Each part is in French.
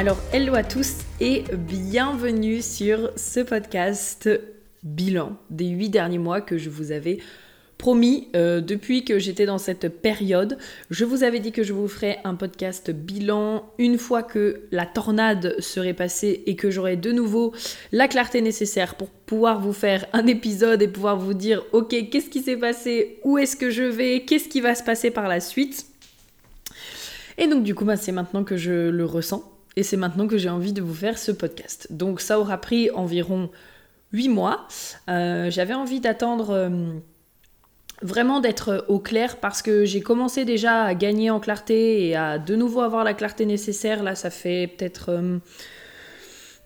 Alors, hello à tous et bienvenue sur ce podcast bilan des huit derniers mois que je vous avais promis euh, depuis que j'étais dans cette période. Je vous avais dit que je vous ferais un podcast bilan une fois que la tornade serait passée et que j'aurais de nouveau la clarté nécessaire pour pouvoir vous faire un épisode et pouvoir vous dire ok qu'est-ce qui s'est passé, où est-ce que je vais, qu'est-ce qui va se passer par la suite? Et donc du coup bah, c'est maintenant que je le ressens et c'est maintenant que j'ai envie de vous faire ce podcast. Donc ça aura pris environ 8 mois. Euh, j'avais envie d'attendre... Euh, vraiment d'être au clair parce que j'ai commencé déjà à gagner en clarté et à de nouveau avoir la clarté nécessaire. Là, ça fait peut-être euh,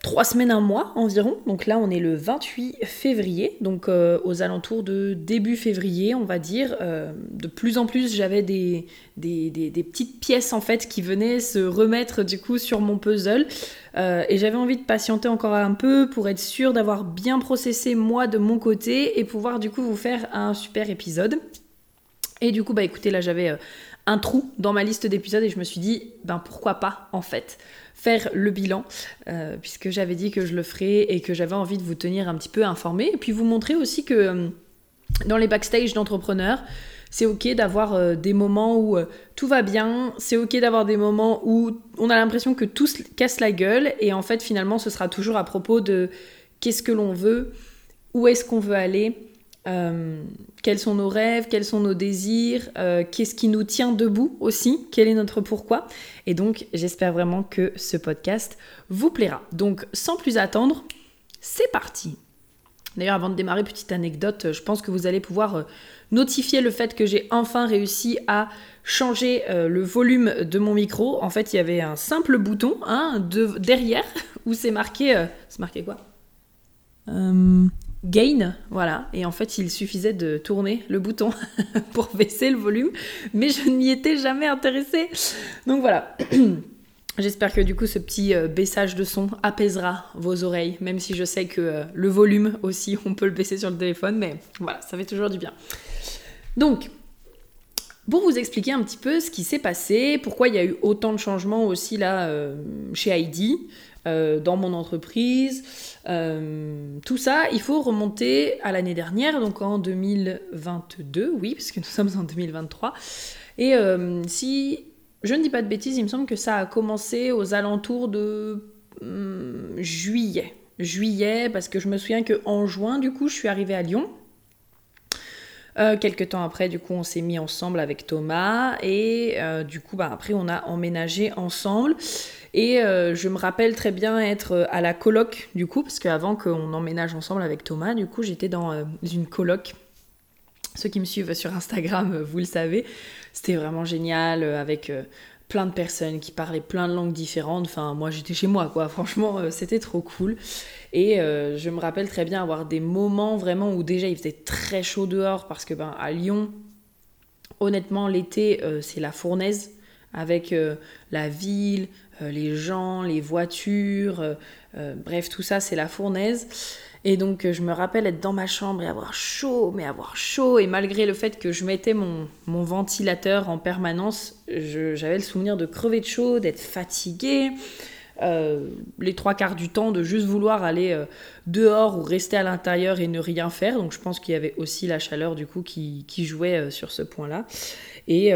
trois semaines, un mois environ. Donc là, on est le 28 février, donc euh, aux alentours de début février, on va dire. Euh, de plus en plus, j'avais des petites pièces en fait qui venaient se remettre du coup sur mon puzzle. et j'avais envie de patienter encore un peu pour être sûr d'avoir bien processé moi de mon côté et pouvoir du coup vous faire un super épisode. Et du coup, bah écoutez, là j'avais un trou dans ma liste d'épisodes et je me suis dit, ben pourquoi pas en fait le bilan, euh, puisque j'avais dit que je le ferais et que j'avais envie de vous tenir un petit peu informé, et puis vous montrer aussi que euh, dans les backstage d'entrepreneurs, c'est ok d'avoir euh, des moments où tout va bien, c'est ok d'avoir des moments où on a l'impression que tout se casse la gueule, et en fait finalement ce sera toujours à propos de qu'est-ce que l'on veut, où est-ce qu'on veut aller, euh, quels sont nos rêves, quels sont nos désirs, euh, qu'est-ce qui nous tient debout aussi, quel est notre pourquoi. Et donc j'espère vraiment que ce podcast vous plaira. Donc sans plus attendre, c'est parti. D'ailleurs avant de démarrer, petite anecdote, je pense que vous allez pouvoir euh, notifier le fait que j'ai enfin réussi à changer le volume de mon micro. En fait il y avait un simple bouton hein, de, derrière où c'est marqué... c'est marqué quoi? Gain, voilà. Et en fait, il suffisait de tourner le bouton pour baisser le volume, mais je ne m'y étais jamais intéressée. Donc voilà. J'espère que du coup ce petit euh, baissage de son apaisera vos oreilles, même si je sais que euh, le volume aussi, on peut le baisser sur le téléphone, mais voilà, ça fait toujours du bien. Donc, pour vous expliquer un petit peu ce qui s'est passé, pourquoi il y a eu autant de changements aussi là euh, chez Heidi, dans mon entreprise, euh, tout ça, il faut remonter à l'année dernière, donc en 2022, oui, parce que nous sommes en 2023. Et euh, si je ne dis pas de bêtises, il me semble que ça a commencé aux alentours de hum, juillet. Juillet, parce que je me souviens qu'en juin, du coup, je suis arrivée à Lyon. Euh, quelques temps après, du coup, on s'est mis ensemble avec Thomas et du coup, bah, après, on a emménagé ensemble. Et euh, je me rappelle très bien être euh, à la coloc, du coup, parce qu'avant qu'on emménage ensemble avec Thomas, du coup, j'étais dans euh, une coloc. Ceux qui me suivent sur Instagram, vous le savez. C'était vraiment génial, avec plein de personnes qui parlaient plein de langues différentes. Enfin, moi, j'étais chez moi, quoi. Franchement, c'était trop cool. Et je me rappelle très bien avoir des moments vraiment où déjà il faisait très chaud dehors, parce que, ben, à Lyon, honnêtement, l'été, c'est la fournaise avec la ville, euh, les gens, les voitures, euh, euh, bref, tout ça, c'est la fournaise. Et donc, je me rappelle être dans ma chambre et avoir chaud, mais avoir chaud. Et malgré le fait que je mettais mon, ventilateur en permanence, j'avais le souvenir de crever de chaud, d'être fatiguée. les trois quarts du temps de juste vouloir aller dehors ou rester à l'intérieur et ne rien faire. Donc je pense qu'il y avait aussi la chaleur du coup qui, qui jouait sur ce point-là. Et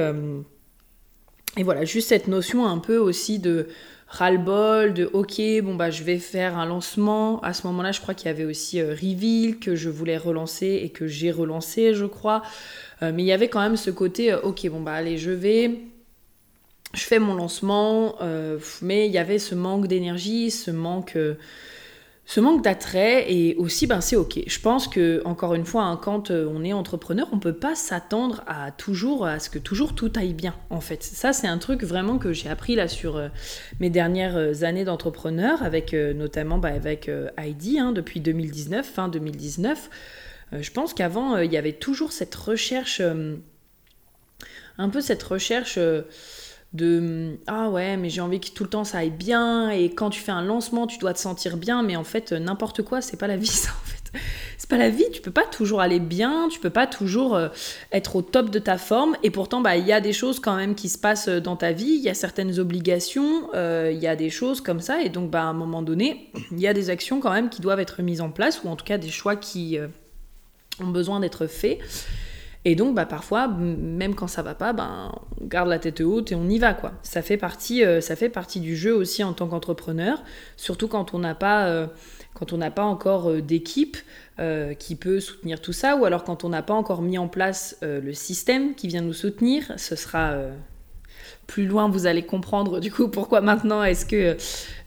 et voilà, juste cette notion un peu aussi de ras-le-bol, de ok, bon bah je vais faire un lancement. À ce moment-là, je crois qu'il y avait aussi euh, Reveal que je voulais relancer et que j'ai relancé, je crois. Euh, mais il y avait quand même ce côté euh, ok, bon bah allez, je vais. Je fais mon lancement, mais il y avait ce manque d'énergie, ce manque ce manque d'attrait et aussi ben c'est ok. Je pense que encore une fois hein, quand euh, on est entrepreneur, on peut pas s'attendre à toujours à ce que toujours tout aille bien en fait. Ça c'est un truc vraiment que j'ai appris là sur euh, mes dernières euh, années d'entrepreneur avec notamment bah, avec Heidi hein, depuis 2019 fin 2019. je pense qu'avant il y avait toujours cette recherche un peu cette recherche de ah ouais mais j'ai envie que tout le temps ça aille bien et quand tu fais un lancement tu dois te sentir bien mais en fait n'importe quoi c'est pas la vie ça en fait. C'est pas la vie tu peux pas toujours aller bien tu peux pas toujours euh, être au top de ta forme et pourtant bah il y a des choses quand même qui se passent dans ta vie il y a certaines obligations euh, il y a des choses comme ça et donc bah à un moment donné il y a des actions quand même qui doivent être mises en place ou en tout cas des choix qui euh, ont besoin d'être faits et donc, bah, parfois, même quand ça va pas, ben, on garde la tête haute et on y va, quoi. Ça fait partie, euh, ça fait partie du jeu aussi en tant qu'entrepreneur, surtout quand on n'a pas, euh, quand on n'a pas encore euh, d'équipe qui peut soutenir tout ça, ou alors quand on n'a pas encore mis en place le système qui vient nous soutenir. Ce sera plus loin, vous allez comprendre du coup pourquoi maintenant est-ce que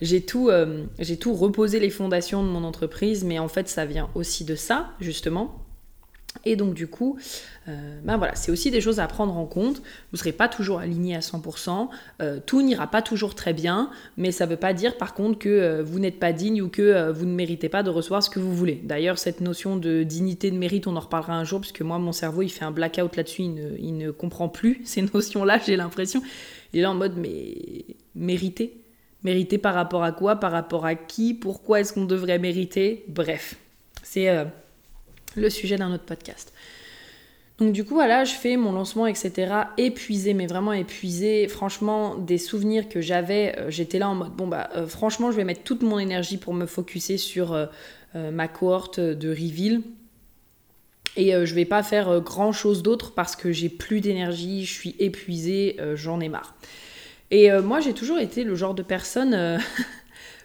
j'ai tout, j'ai tout reposé les fondations de mon entreprise, mais en fait ça vient aussi de ça justement. Et donc du coup, euh, ben voilà, c'est aussi des choses à prendre en compte. Vous ne serez pas toujours aligné à 100%, euh, tout n'ira pas toujours très bien, mais ça ne veut pas dire par contre que euh, vous n'êtes pas digne ou que vous ne méritez pas de recevoir ce que vous voulez. D'ailleurs, cette notion de dignité, de mérite, on en reparlera un jour, parce que moi, mon cerveau, il fait un blackout là-dessus, il ne, comprend plus ces notions-là, j'ai l'impression. Il est là en mode, mais mériter Mériter par rapport à quoi? Par rapport à qui? Pourquoi est-ce qu'on devrait mériter? Bref, c'est le sujet d'un autre podcast. Donc du coup, voilà, je fais mon lancement, etc. Épuisé, mais vraiment épuisé. Franchement, des souvenirs que j'avais, euh, j'étais là en mode, bon bah euh, franchement, je vais mettre toute mon énergie pour me focuser sur euh, ma cohorte de reveal. Et je vais pas faire grand chose d'autre parce que j'ai plus d'énergie, je suis épuisée, j'en ai marre. Et moi, j'ai toujours été le genre de personne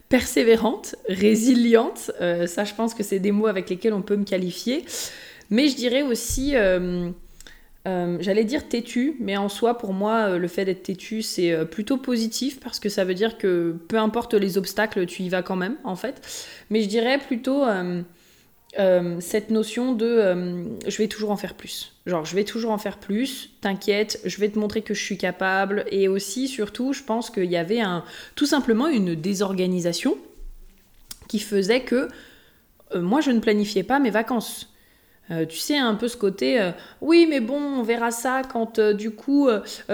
persévérante, résiliente. Euh, ça, je pense que c'est des mots avec lesquels on peut me qualifier. Mais je dirais aussi, euh, euh, j'allais dire têtu, mais en soi, pour moi, le fait d'être têtu, c'est plutôt positif parce que ça veut dire que peu importe les obstacles, tu y vas quand même, en fait. Mais je dirais plutôt euh, cette notion de euh, je vais toujours en faire plus. Genre, je vais toujours en faire plus, t'inquiète, je vais te montrer que je suis capable. Et aussi, surtout, je pense qu'il y avait un, tout simplement une désorganisation qui faisait que euh, moi, je ne planifiais pas mes vacances. Euh, tu sais, un peu ce côté, euh, oui, mais bon, on verra ça quand euh, du coup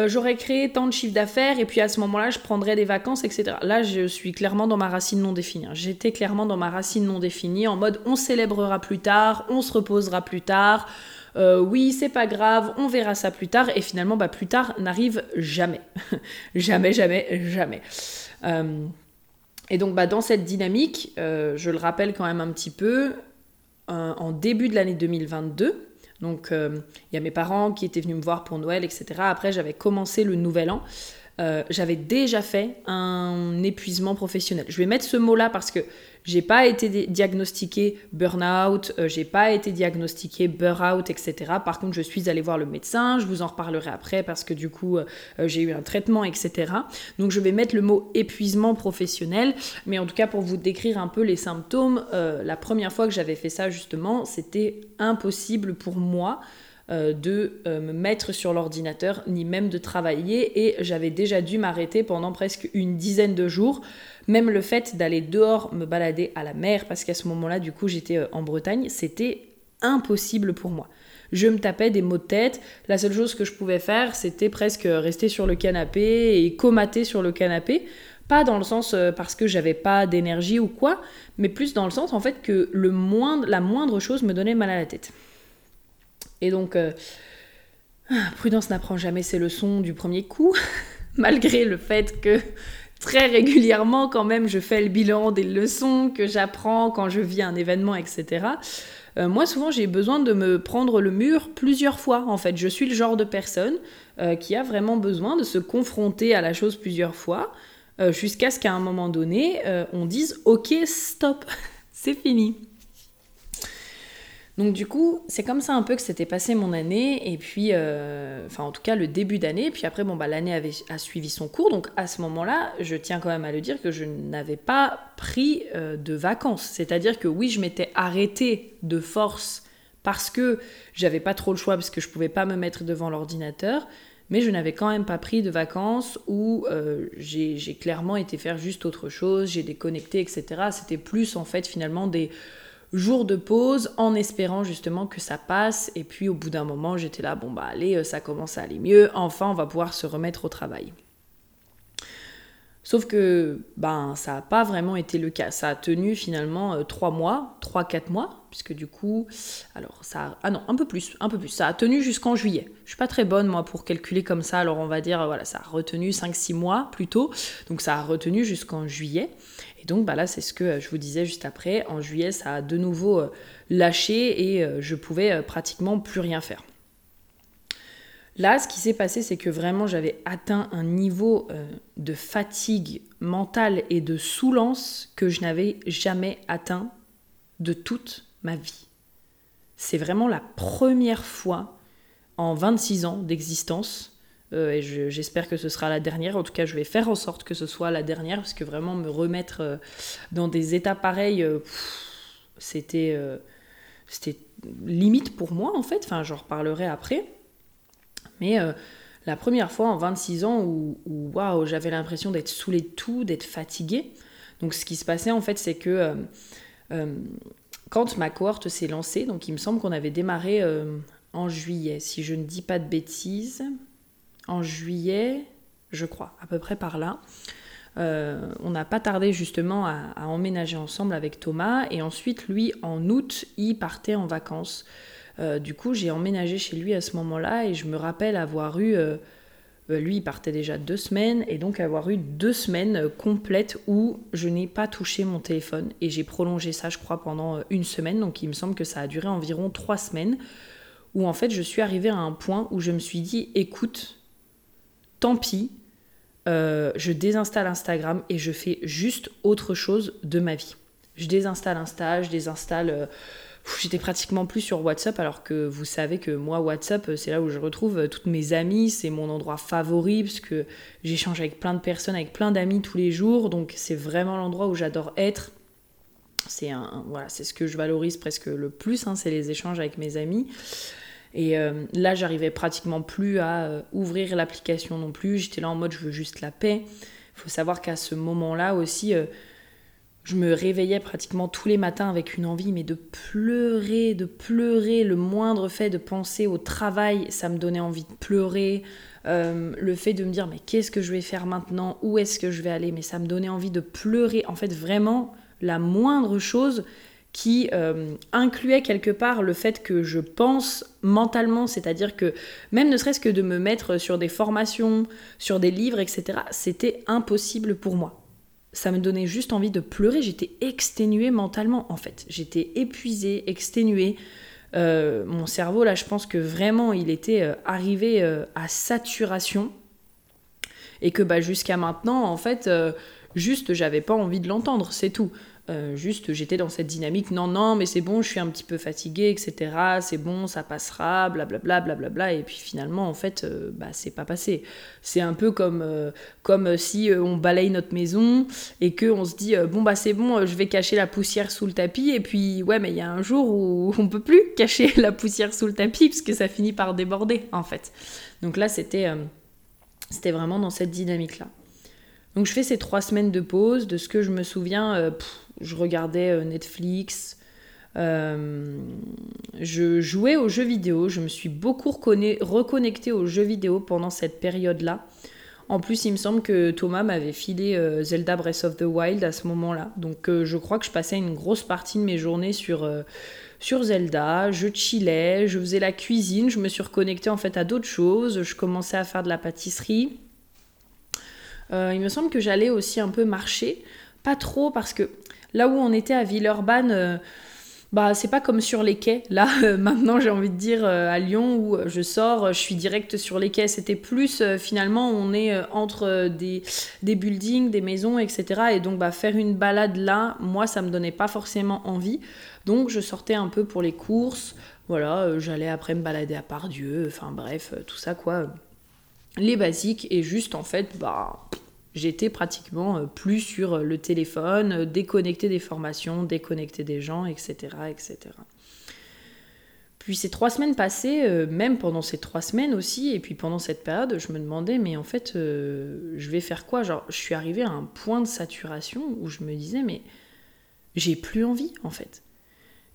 j'aurai créé tant de chiffre d'affaires et puis à ce moment-là, je prendrai des vacances, etc. Là, je suis clairement dans ma racine non définie. Hein. J'étais clairement dans ma racine non définie en mode on célébrera plus tard, on se reposera plus tard. oui, c'est pas grave, on verra ça plus tard. Et finalement, bah, plus tard n'arrive jamais. jamais, jamais, jamais. et donc, bah, dans cette dynamique, je le rappelle quand même un petit peu, en début de l'année 2022. Donc euh, il y a mes parents qui étaient venus me voir pour Noël, etc. Après j'avais commencé le nouvel an. Euh, j'avais déjà fait un épuisement professionnel. Je vais mettre ce mot-là parce que j'ai pas été diagnostiqué burn-out, euh, j'ai pas été diagnostiqué burn-out, etc. Par contre, je suis allée voir le médecin, je vous en reparlerai après parce que du coup, euh, j'ai eu un traitement, etc. Donc, je vais mettre le mot épuisement professionnel, mais en tout cas, pour vous décrire un peu les symptômes, la première fois que j'avais fait ça, justement, c'était impossible pour moi de me mettre sur l'ordinateur ni même de travailler et j'avais déjà dû m'arrêter pendant presque une dizaine de jours même le fait d'aller dehors me balader à la mer, parce qu'à ce moment-là, du coup, j'étais euh, en Bretagne, c'était impossible pour moi. Je me tapais des maux de tête. La seule chose que je pouvais faire, c'était presque rester sur le canapé et comater sur le canapé. Pas dans le sens euh, parce que j'avais pas d'énergie ou quoi, mais plus dans le sens en fait que le la moindre chose me donnait mal à la tête. Et donc, euh, ah, prudence n'apprend jamais ses leçons du premier coup, malgré le fait que très régulièrement quand même, je fais le bilan des leçons que j'apprends quand je vis un événement, etc. Euh, moi, souvent, j'ai besoin de me prendre le mur plusieurs fois. En fait, je suis le genre de personne euh, qui a vraiment besoin de se confronter à la chose plusieurs fois, jusqu'à ce qu'à un moment donné, on dise OK, stop, c'est fini. Donc du coup, c'est comme ça un peu que s'était passé mon année, et puis, euh, enfin en tout cas le début d'année, puis après, bon, bah, l'année avait, a suivi son cours, donc à ce moment-là, je tiens quand même à le dire que je n'avais pas pris euh, de vacances. C'est-à-dire que oui, je m'étais arrêtée de force parce que j'avais pas trop le choix, parce que je pouvais pas me mettre devant l'ordinateur, mais je n'avais quand même pas pris de vacances où euh, j'ai clairement été faire juste autre chose, j'ai déconnecté, etc. C'était plus en fait finalement des jours de pause en espérant justement que ça passe. Et puis au bout d'un moment, j'étais là, bon bah allez, euh, ça commence à aller mieux, enfin on va pouvoir se remettre au travail. Sauf que ben ça n'a pas vraiment été le cas. Ça a tenu finalement 3 euh, mois, 3-4 mois, puisque du coup, alors ça, ah non, un peu plus, un peu plus. Ça a tenu jusqu'en juillet. Je suis pas très bonne moi pour calculer comme ça, alors on va dire voilà, ça a retenu 5-6 mois plutôt. Donc ça a retenu jusqu'en juillet. Et donc bah là, c'est ce que euh, je vous disais juste après. En juillet, ça a de nouveau euh, lâché et je pouvais pratiquement plus rien faire. Là, ce qui s'est passé, c'est que vraiment j'avais atteint un niveau de fatigue mentale et de soulance que je n'avais jamais atteint de toute ma vie. C'est vraiment la première fois en 26 ans d'existence euh, et j'espère que ce sera la dernière. En tout cas, je vais faire en sorte que ce soit la dernière, parce que vraiment me remettre euh, dans des états pareils, euh, c'était limite pour moi en fait. Enfin, j'en reparlerai après. Mais la première fois en 26 ans où, waouh, j'avais l'impression d'être saoulée de tout, d'être fatiguée. Donc, ce qui se passait en fait, c'est que quand ma cohorte s'est lancée, donc il me semble qu'on avait démarré en juillet, si je ne dis pas de bêtises en juillet, je crois, à peu près par là. Euh, on n'a pas tardé justement à, emménager ensemble avec Thomas et ensuite lui en août il partait en vacances. Euh, du coup j'ai emménagé chez lui à ce moment-là et je me rappelle avoir eu, euh, lui il partait déjà deux semaines et donc avoir eu deux semaines complètes où je n'ai pas touché mon téléphone et j'ai prolongé ça je crois pendant une semaine donc il me semble que ça a duré environ trois semaines où en fait je suis arrivée à un point où je me suis dit écoute tant pis, euh, je désinstalle Instagram et je fais juste autre chose de ma vie. Je désinstalle Insta, je désinstalle... J'étais pratiquement plus sur WhatsApp alors que vous savez que moi WhatsApp c'est là où je retrouve euh, toutes mes amies, c'est mon endroit favori parce que j'échange avec plein de personnes, avec plein d'amis tous les jours, donc c'est vraiment l'endroit où j'adore être. C'est un, voilà, c'est ce que je valorise presque le plus, hein, c'est les échanges avec mes amis. Et euh, là, j'arrivais pratiquement plus à euh, ouvrir l'application non plus. J'étais là en mode je veux juste la paix. Il faut savoir qu'à ce moment-là aussi, je me réveillais pratiquement tous les matins avec une envie, mais de pleurer, de pleurer. Le moindre fait de penser au travail, ça me donnait envie de pleurer. le fait de me dire mais qu'est-ce que je vais faire maintenant? Où est-ce que je vais aller? Mais ça me donnait envie de pleurer. En fait, vraiment, la moindre chose, qui euh, incluait quelque part le fait que je pense mentalement, c'est-à-dire que même ne serait-ce que de me mettre sur des formations, sur des livres, etc., c'était impossible pour moi. Ça me donnait juste envie de pleurer, j'étais exténuée mentalement en fait. J'étais épuisée, exténuée. Euh, mon cerveau, là, je pense que vraiment, il était euh, arrivé à saturation. Et que bah, jusqu'à maintenant, en fait, juste, j'avais pas envie de l'entendre, c'est tout. Euh, juste, j'étais dans cette dynamique, non, non, mais c'est bon, je suis un petit peu fatiguée, etc. C'est bon, ça passera, blablabla, blablabla. Et puis finalement, en fait, euh, bah, c'est pas passé. C'est un peu comme, euh, comme si on balaye notre maison et qu'on se dit, bon, bah c'est bon, je vais cacher la poussière sous le tapis. Et puis, ouais, mais il y a un jour où on peut plus cacher la poussière sous le tapis parce que ça finit par déborder, en fait. Donc là, c'était c'était vraiment dans cette dynamique-là. Donc je fais ces trois semaines de pause. De ce que je me souviens, je regardais euh, Netflix, euh, je jouais aux jeux vidéo, je me suis beaucoup reconnectée aux jeux vidéo pendant cette période-là. En plus, il me semble que Thomas m'avait filé euh, Zelda Breath of the Wild à ce moment-là. Donc je crois que je passais une grosse partie de mes journées sur, sur Zelda, je chillais, je faisais la cuisine, je me suis reconnectée en fait à d'autres choses, je commençais à faire de la pâtisserie. il me semble que j'allais aussi un peu marcher, pas trop parce que Là où on était à Villeurbanne, euh, bah, c'est pas comme sur les quais. Là, euh, maintenant, j'ai envie de dire euh, à Lyon où je sors, je suis direct sur les quais. C'était plus, finalement, on est entre des, buildings, des maisons, etc. Et donc, bah, faire une balade là, moi, ça me donnait pas forcément envie. Donc, je sortais un peu pour les courses. Voilà, j'allais après me balader à Pardieu. Enfin, bref, tout ça, quoi. Les basiques. Et juste, en fait, bah j'étais pratiquement euh, plus sur euh, le téléphone, euh, déconnecté des formations, déconnecté des gens, etc. etc. Puis ces trois semaines passées, même pendant ces trois semaines aussi, et puis pendant cette période, je me demandais, mais en fait, je vais faire quoi? Genre, je suis arrivée à un point de saturation où je me disais, mais j'ai plus envie, en fait.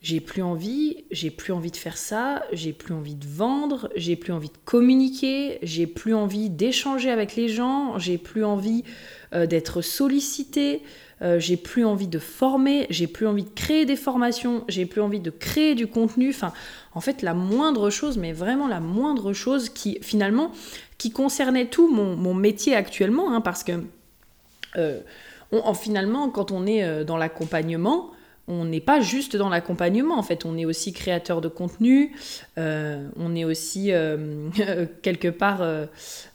J'ai plus envie, j'ai plus envie de faire ça, j'ai plus envie de vendre, j'ai plus envie de communiquer, j'ai plus envie d'échanger avec les gens, j'ai plus envie euh, d'être sollicité, euh, j'ai plus envie de former, j'ai plus envie de créer des formations, j'ai plus envie de créer du contenu. Enfin, en fait, la moindre chose, mais vraiment la moindre chose qui finalement qui concernait tout mon, métier actuellement, hein, parce que euh, en, finalement, quand on est dans l'accompagnement, on n'est pas juste dans l'accompagnement, en fait, on est aussi créateur de contenu, euh, on est aussi euh, quelque part, euh,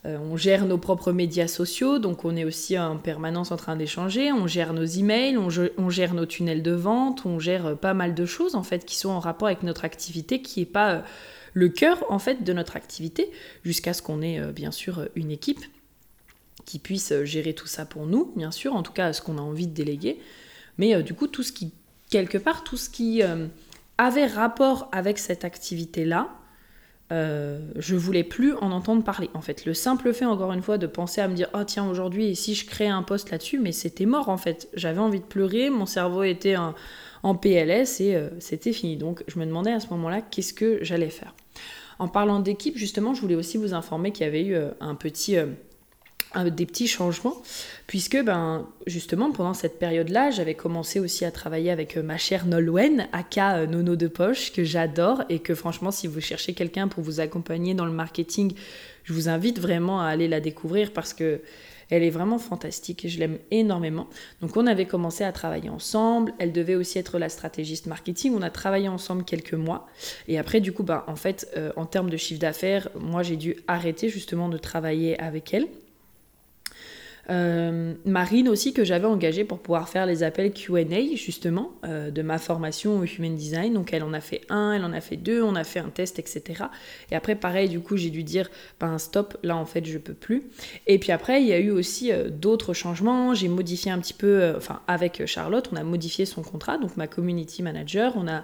on gère nos propres médias sociaux, donc on est aussi en permanence en train d'échanger, on gère nos emails, on, on, gère nos tunnels de vente, on gère pas mal de choses en fait qui sont en rapport avec notre activité, qui n'est pas le cœur en fait de notre activité, jusqu'à ce qu'on ait bien sûr une équipe qui puisse gérer tout ça pour nous, bien sûr, en tout cas ce qu'on a envie de déléguer. Mais du coup, tout ce qui quelque part, tout ce qui euh, avait rapport avec cette activité-là, euh, je voulais plus en entendre parler. En fait, le simple fait, encore une fois, de penser à me dire, oh tiens, aujourd'hui, si je crée un poste là-dessus, mais c'était mort en fait. J'avais envie de pleurer, mon cerveau était en, PLS et euh, c'était fini. Donc, je me demandais à ce moment-là, qu'est-ce que j'allais faire? En parlant d'équipe, justement, je voulais aussi vous informer qu'il y avait eu un petit des petits changements, puisque ben, justement pendant cette période-là, j'avais commencé aussi à travailler avec euh, ma chère Nolwenn, aka euh, Nono de Poche, que j'adore et que franchement, si vous cherchez quelqu'un pour vous accompagner dans le marketing, je vous invite vraiment à aller la découvrir parce que elle est vraiment fantastique et je l'aime énormément. Donc on avait commencé à travailler ensemble. Elle devait aussi être la stratégiste marketing. On a travaillé ensemble quelques mois. Et après, du coup, bah, en fait, euh, en termes de chiffre d'affaires, moi j'ai dû arrêter justement de travailler avec elle. Euh, Marine aussi que j'avais engagée pour pouvoir faire les appels Q&A justement euh, de ma formation au Human Design. Donc elle en a fait un, elle en a fait deux, on a fait un test, etc. Et après pareil, du coup j'ai dû dire ben stop, là en fait je peux plus. Et puis après il y a eu aussi euh, d'autres changements. J'ai modifié un petit peu, enfin avec Charlotte, on a modifié son contrat, donc ma community manager, on a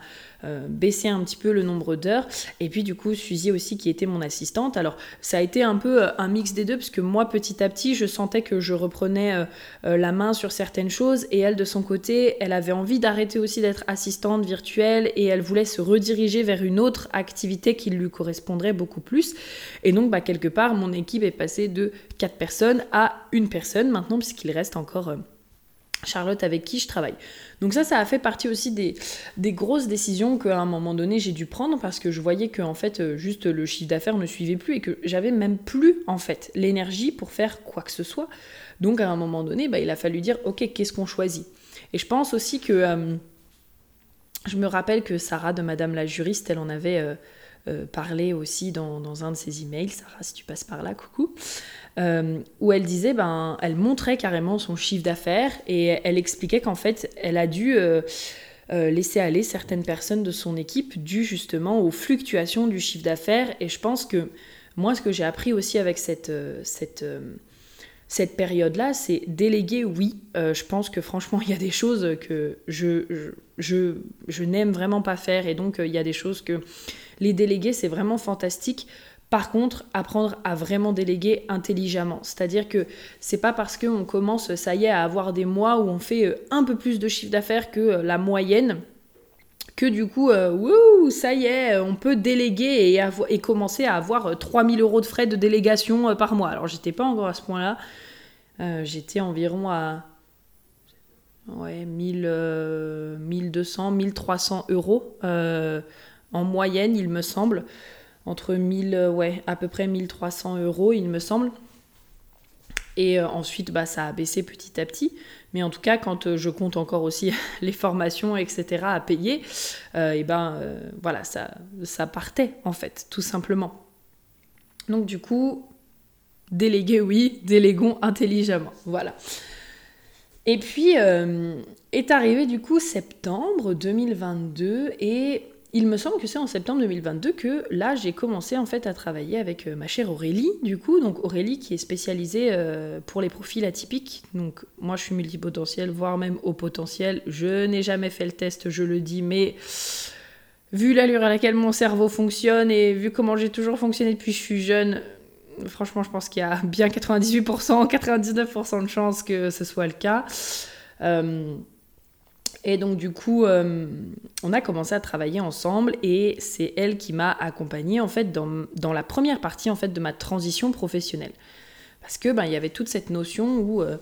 baissé un petit peu le nombre d'heures. Et puis du coup Suzy aussi qui était mon assistante. Alors ça a été un peu un mix des deux parce que moi petit à petit je sentais que je je reprenais euh, euh, la main sur certaines choses et elle de son côté, elle avait envie d'arrêter aussi d'être assistante virtuelle et elle voulait se rediriger vers une autre activité qui lui correspondrait beaucoup plus. Et donc bah, quelque part, mon équipe est passée de 4 personnes à une personne maintenant puisqu'il reste encore... Charlotte avec qui je travaille. Donc ça, ça a fait partie aussi des, des grosses décisions qu'à un moment donné j'ai dû prendre parce que je voyais que en fait euh, juste le chiffre d'affaires ne suivait plus et que j'avais même plus en fait l'énergie pour faire quoi que ce soit. Donc à un moment donné, bah, il a fallu dire ok qu'est-ce qu'on choisit? Et je pense aussi que euh, je me rappelle que Sarah de Madame la juriste, elle en avait euh, parlé aussi dans, un de ses emails. Sarah, si tu passes par là, coucou. Euh, où elle disait, ben, elle montrait carrément son chiffre d'affaires et elle expliquait qu'en fait, elle a dû euh, euh, laisser aller certaines personnes de son équipe dû justement aux fluctuations du chiffre d'affaires. Et je pense que moi, ce que j'ai appris aussi avec cette, période-là, c'est déléguer, oui. je pense que franchement, il y a des choses que je, je, je n'aime vraiment pas faire et donc il y a des choses que les déléguer, c'est vraiment fantastique par contre, apprendre à vraiment déléguer intelligemment. C'est-à-dire que c'est pas parce qu'on commence, ça y est, à avoir des mois où on fait euh, un peu plus de chiffre d'affaires que euh, la moyenne que du coup, euh, ça y est, on peut déléguer et, commencer à avoir 3000 euros de frais de délégation par mois. Alors, j'étais pas encore à ce point-là. j'étais environ à ouais, 1000, 1200, 1300 euros en moyenne, il me semble entre 1000, euh, ouais, à peu près 1300 euros, il me semble. Et ensuite, bah, ça a baissé petit à petit. Mais en tout cas, quand je compte encore aussi les formations, etc., à payer, et ben voilà, ça, ça partait en fait, tout simplement. Donc du coup, déléguer oui, déléguons intelligemment. Voilà. Et puis euh, est arrivé du coup septembre 2022 et il me semble que c'est en septembre 2022 que là j'ai commencé en fait à travailler avec euh, ma chère Aurélie du coup. Donc Aurélie qui est spécialisée euh, pour les profils atypiques. Donc moi je suis multipotentiel voire même au potentiel je n'ai jamais fait le test je le dis mais vu l'allure à laquelle mon cerveau fonctionne et vu comment j'ai toujours fonctionné depuis que je suis jeune franchement, je pense qu'il y a bien 98%, 99% de chances que ce soit le cas. Euh, et donc du coup, euh, on a commencé à travailler ensemble et c'est elle qui m'a accompagnée en fait dans, la première partie en fait de ma transition professionnelle. Parce que ben, il y avait toute cette notion où euh,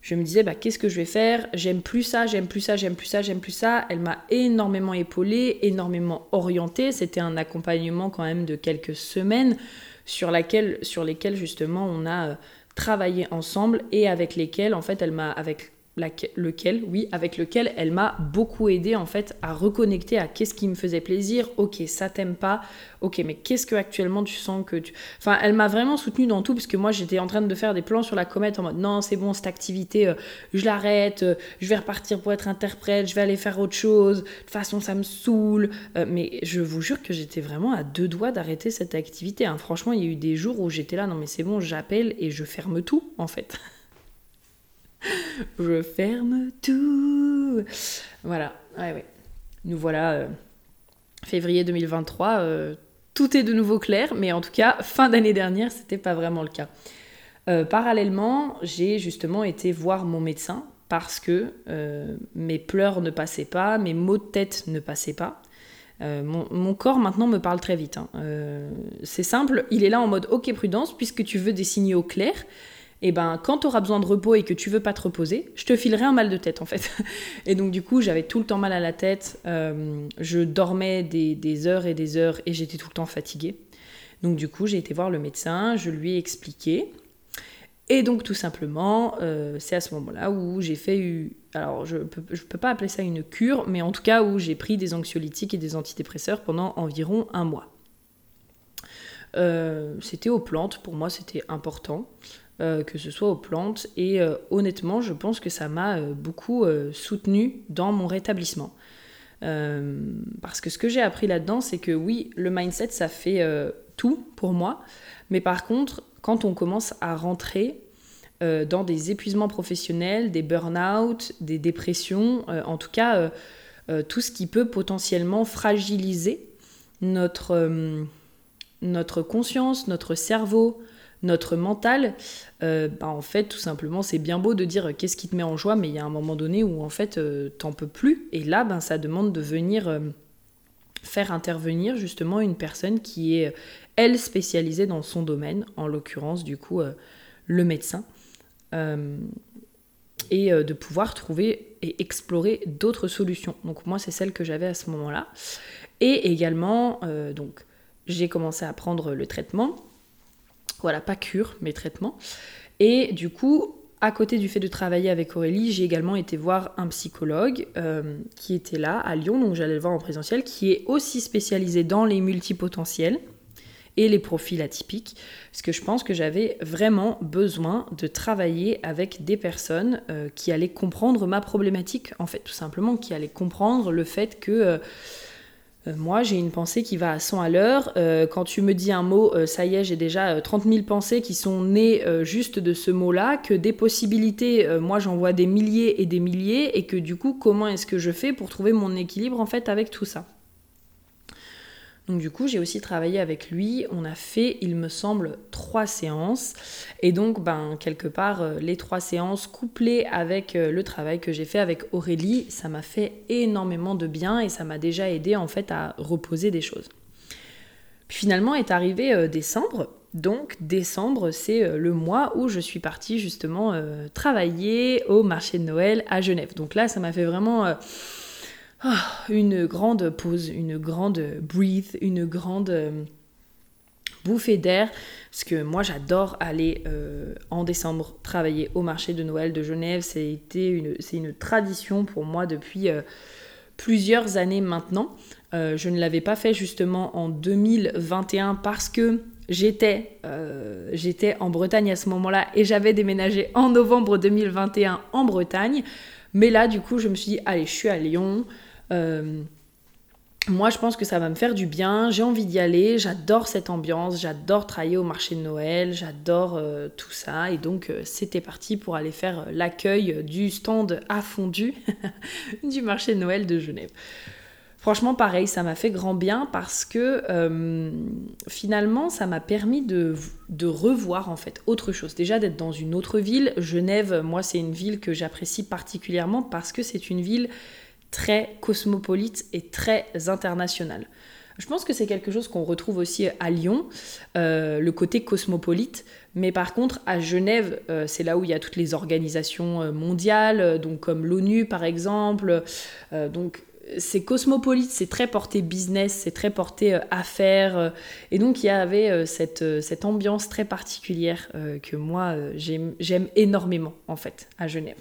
je me disais bah, qu'est-ce que je vais faire? J'aime plus ça, j'aime plus ça, j'aime plus ça, j'aime plus ça. Elle m'a énormément épaulée, énormément orientée. C'était un accompagnement quand même de quelques semaines sur lesquelles justement on a euh, travaillé ensemble et avec lesquelles en fait elle m'a avec lequel, oui, avec lequel elle m'a beaucoup aidé en fait à reconnecter à qu'est-ce qui me faisait plaisir. Ok, ça t'aime pas. Ok, mais qu'est-ce que actuellement tu sens que tu. Enfin, elle m'a vraiment soutenue dans tout, puisque moi j'étais en train de faire des plans sur la comète en mode non, c'est bon, cette activité, euh, je l'arrête, euh, je vais repartir pour être interprète, je vais aller faire autre chose. De toute façon, ça me saoule. Euh, mais je vous jure que j'étais vraiment à deux doigts d'arrêter cette activité. Hein. Franchement, il y a eu des jours où j'étais là, non mais c'est bon, j'appelle et je ferme tout en fait. je ferme tout. Voilà. Nous voilà, euh, février 2023, euh, tout est de nouveau clair, mais en tout cas, fin d'année dernière, c'était pas vraiment le cas. Euh, parallèlement, j'ai justement été voir mon médecin parce que mes pleurs ne passaient pas, mes maux de tête ne passaient pas. mon, corps maintenant me parle très vite. Hein. c'est simple, il est là en mode ok prudence puisque tu veux des signaux clairs et eh ben quand tu auras besoin de repos et que tu veux pas te reposer, je te filerai un mal de tête en fait. Et donc du coup, j'avais tout le temps mal à la tête, euh, je dormais des, heures et des heures et j'étais tout le temps fatiguée. Donc du coup, j'ai été voir le médecin, je lui ai expliqué. Et donc tout simplement, euh, c'est à ce moment-là où j'ai fait, alors je peux, peux pas appeler ça une cure, mais en tout cas où j'ai pris des anxiolytiques et des antidépresseurs pendant environ un mois. Euh, c'était aux plantes, pour moi c'était important. Euh, que ce soit aux plantes. Et euh, honnêtement, je pense que ça m'a euh, beaucoup soutenu dans mon rétablissement. parce que ce que j'ai appris là-dedans, c'est que oui, le mindset, ça fait tout pour moi. Mais par contre, quand on commence à rentrer dans des épuisements professionnels, des burn-out, des dépressions, en tout cas, tout ce qui peut potentiellement fragiliser notre, notre conscience, notre cerveau, notre mental, euh, bah, en fait, tout simplement, c'est bien beau de dire euh, qu'est-ce qui te met en joie, mais il y a un moment donné où en fait, euh, t'en peux plus. Et là, ben, ça demande de venir faire intervenir justement une personne qui est, elle, spécialisée dans son domaine, en l'occurrence, du coup, le médecin. et de pouvoir trouver et explorer d'autres solutions. Donc moi, c'est celle que j'avais à ce moment-là. Et également, donc, j'ai commencé à prendre le traitement voilà, pas cure, mais traitement. Et du coup, à côté du fait de travailler avec Aurélie, j'ai également été voir un psychologue euh, qui était là à Lyon, donc j'allais le voir en présentiel, qui est aussi spécialisé dans les multipotentiels et les profils atypiques, parce que je pense que j'avais vraiment besoin de travailler avec des personnes euh, qui allaient comprendre ma problématique, en fait, tout simplement, qui allaient comprendre le fait que... Euh, moi, j'ai une pensée qui va à 100 à l'heure. Euh, quand tu me dis un mot, euh, ça y est, j'ai déjà 30 000 pensées qui sont nées juste de ce mot-là, que des possibilités, moi j'en vois des milliers et des milliers, et que du coup, comment est-ce que je fais pour trouver mon équilibre en fait avec tout ça? Donc du coup, j'ai aussi travaillé avec lui. On a fait, il me semble, trois séances. Et donc, ben, quelque part, euh, les trois séances couplées avec euh, le travail que j'ai fait avec Aurélie, ça m'a fait énormément de bien et ça m'a déjà aidé en fait à reposer des choses. Puis finalement est arrivé euh, décembre. Donc décembre, c'est le mois où je suis partie justement travailler au marché de Noël à Genève. Donc là, ça m'a fait vraiment une grande pause, une grande breathe, une grande... Euh, bouffée d'air, parce que moi j'adore aller en décembre travailler au marché de Noël de Genève. C'est une, tradition pour moi depuis plusieurs années maintenant. je ne l'avais pas fait justement en 2021 parce que J'étais, euh, j'étais en Bretagne à ce moment-là et j'avais déménagé en novembre 2021 en Bretagne. Mais là, du coup, je me suis dit, allez, je suis à Lyon. Euh, moi, je pense que ça va me faire du bien. J'ai envie d'y aller. J'adore cette ambiance. J'adore travailler au marché de Noël. J'adore euh, tout ça. Et donc, c'était parti pour aller faire l'accueil du stand à fondu du marché de Noël de Genève. Franchement, pareil, ça m'a fait grand bien parce que euh, finalement, ça m'a permis de, revoir en fait autre chose. Déjà d'être dans une autre ville. Genève, moi, c'est une ville que j'apprécie particulièrement parce que c'est une ville très cosmopolite et très internationale. Je pense que c'est quelque chose qu'on retrouve aussi à Lyon, euh, le côté cosmopolite. Mais par contre, à Genève, euh, c'est là où il y a toutes les organisations mondiales, donc comme l'ONU par exemple. donc c'est cosmopolite, c'est très porté business, c'est très porté euh, affaires. Euh, et donc il y avait euh, cette ambiance très particulière que moi j'aime énormément en fait à Genève.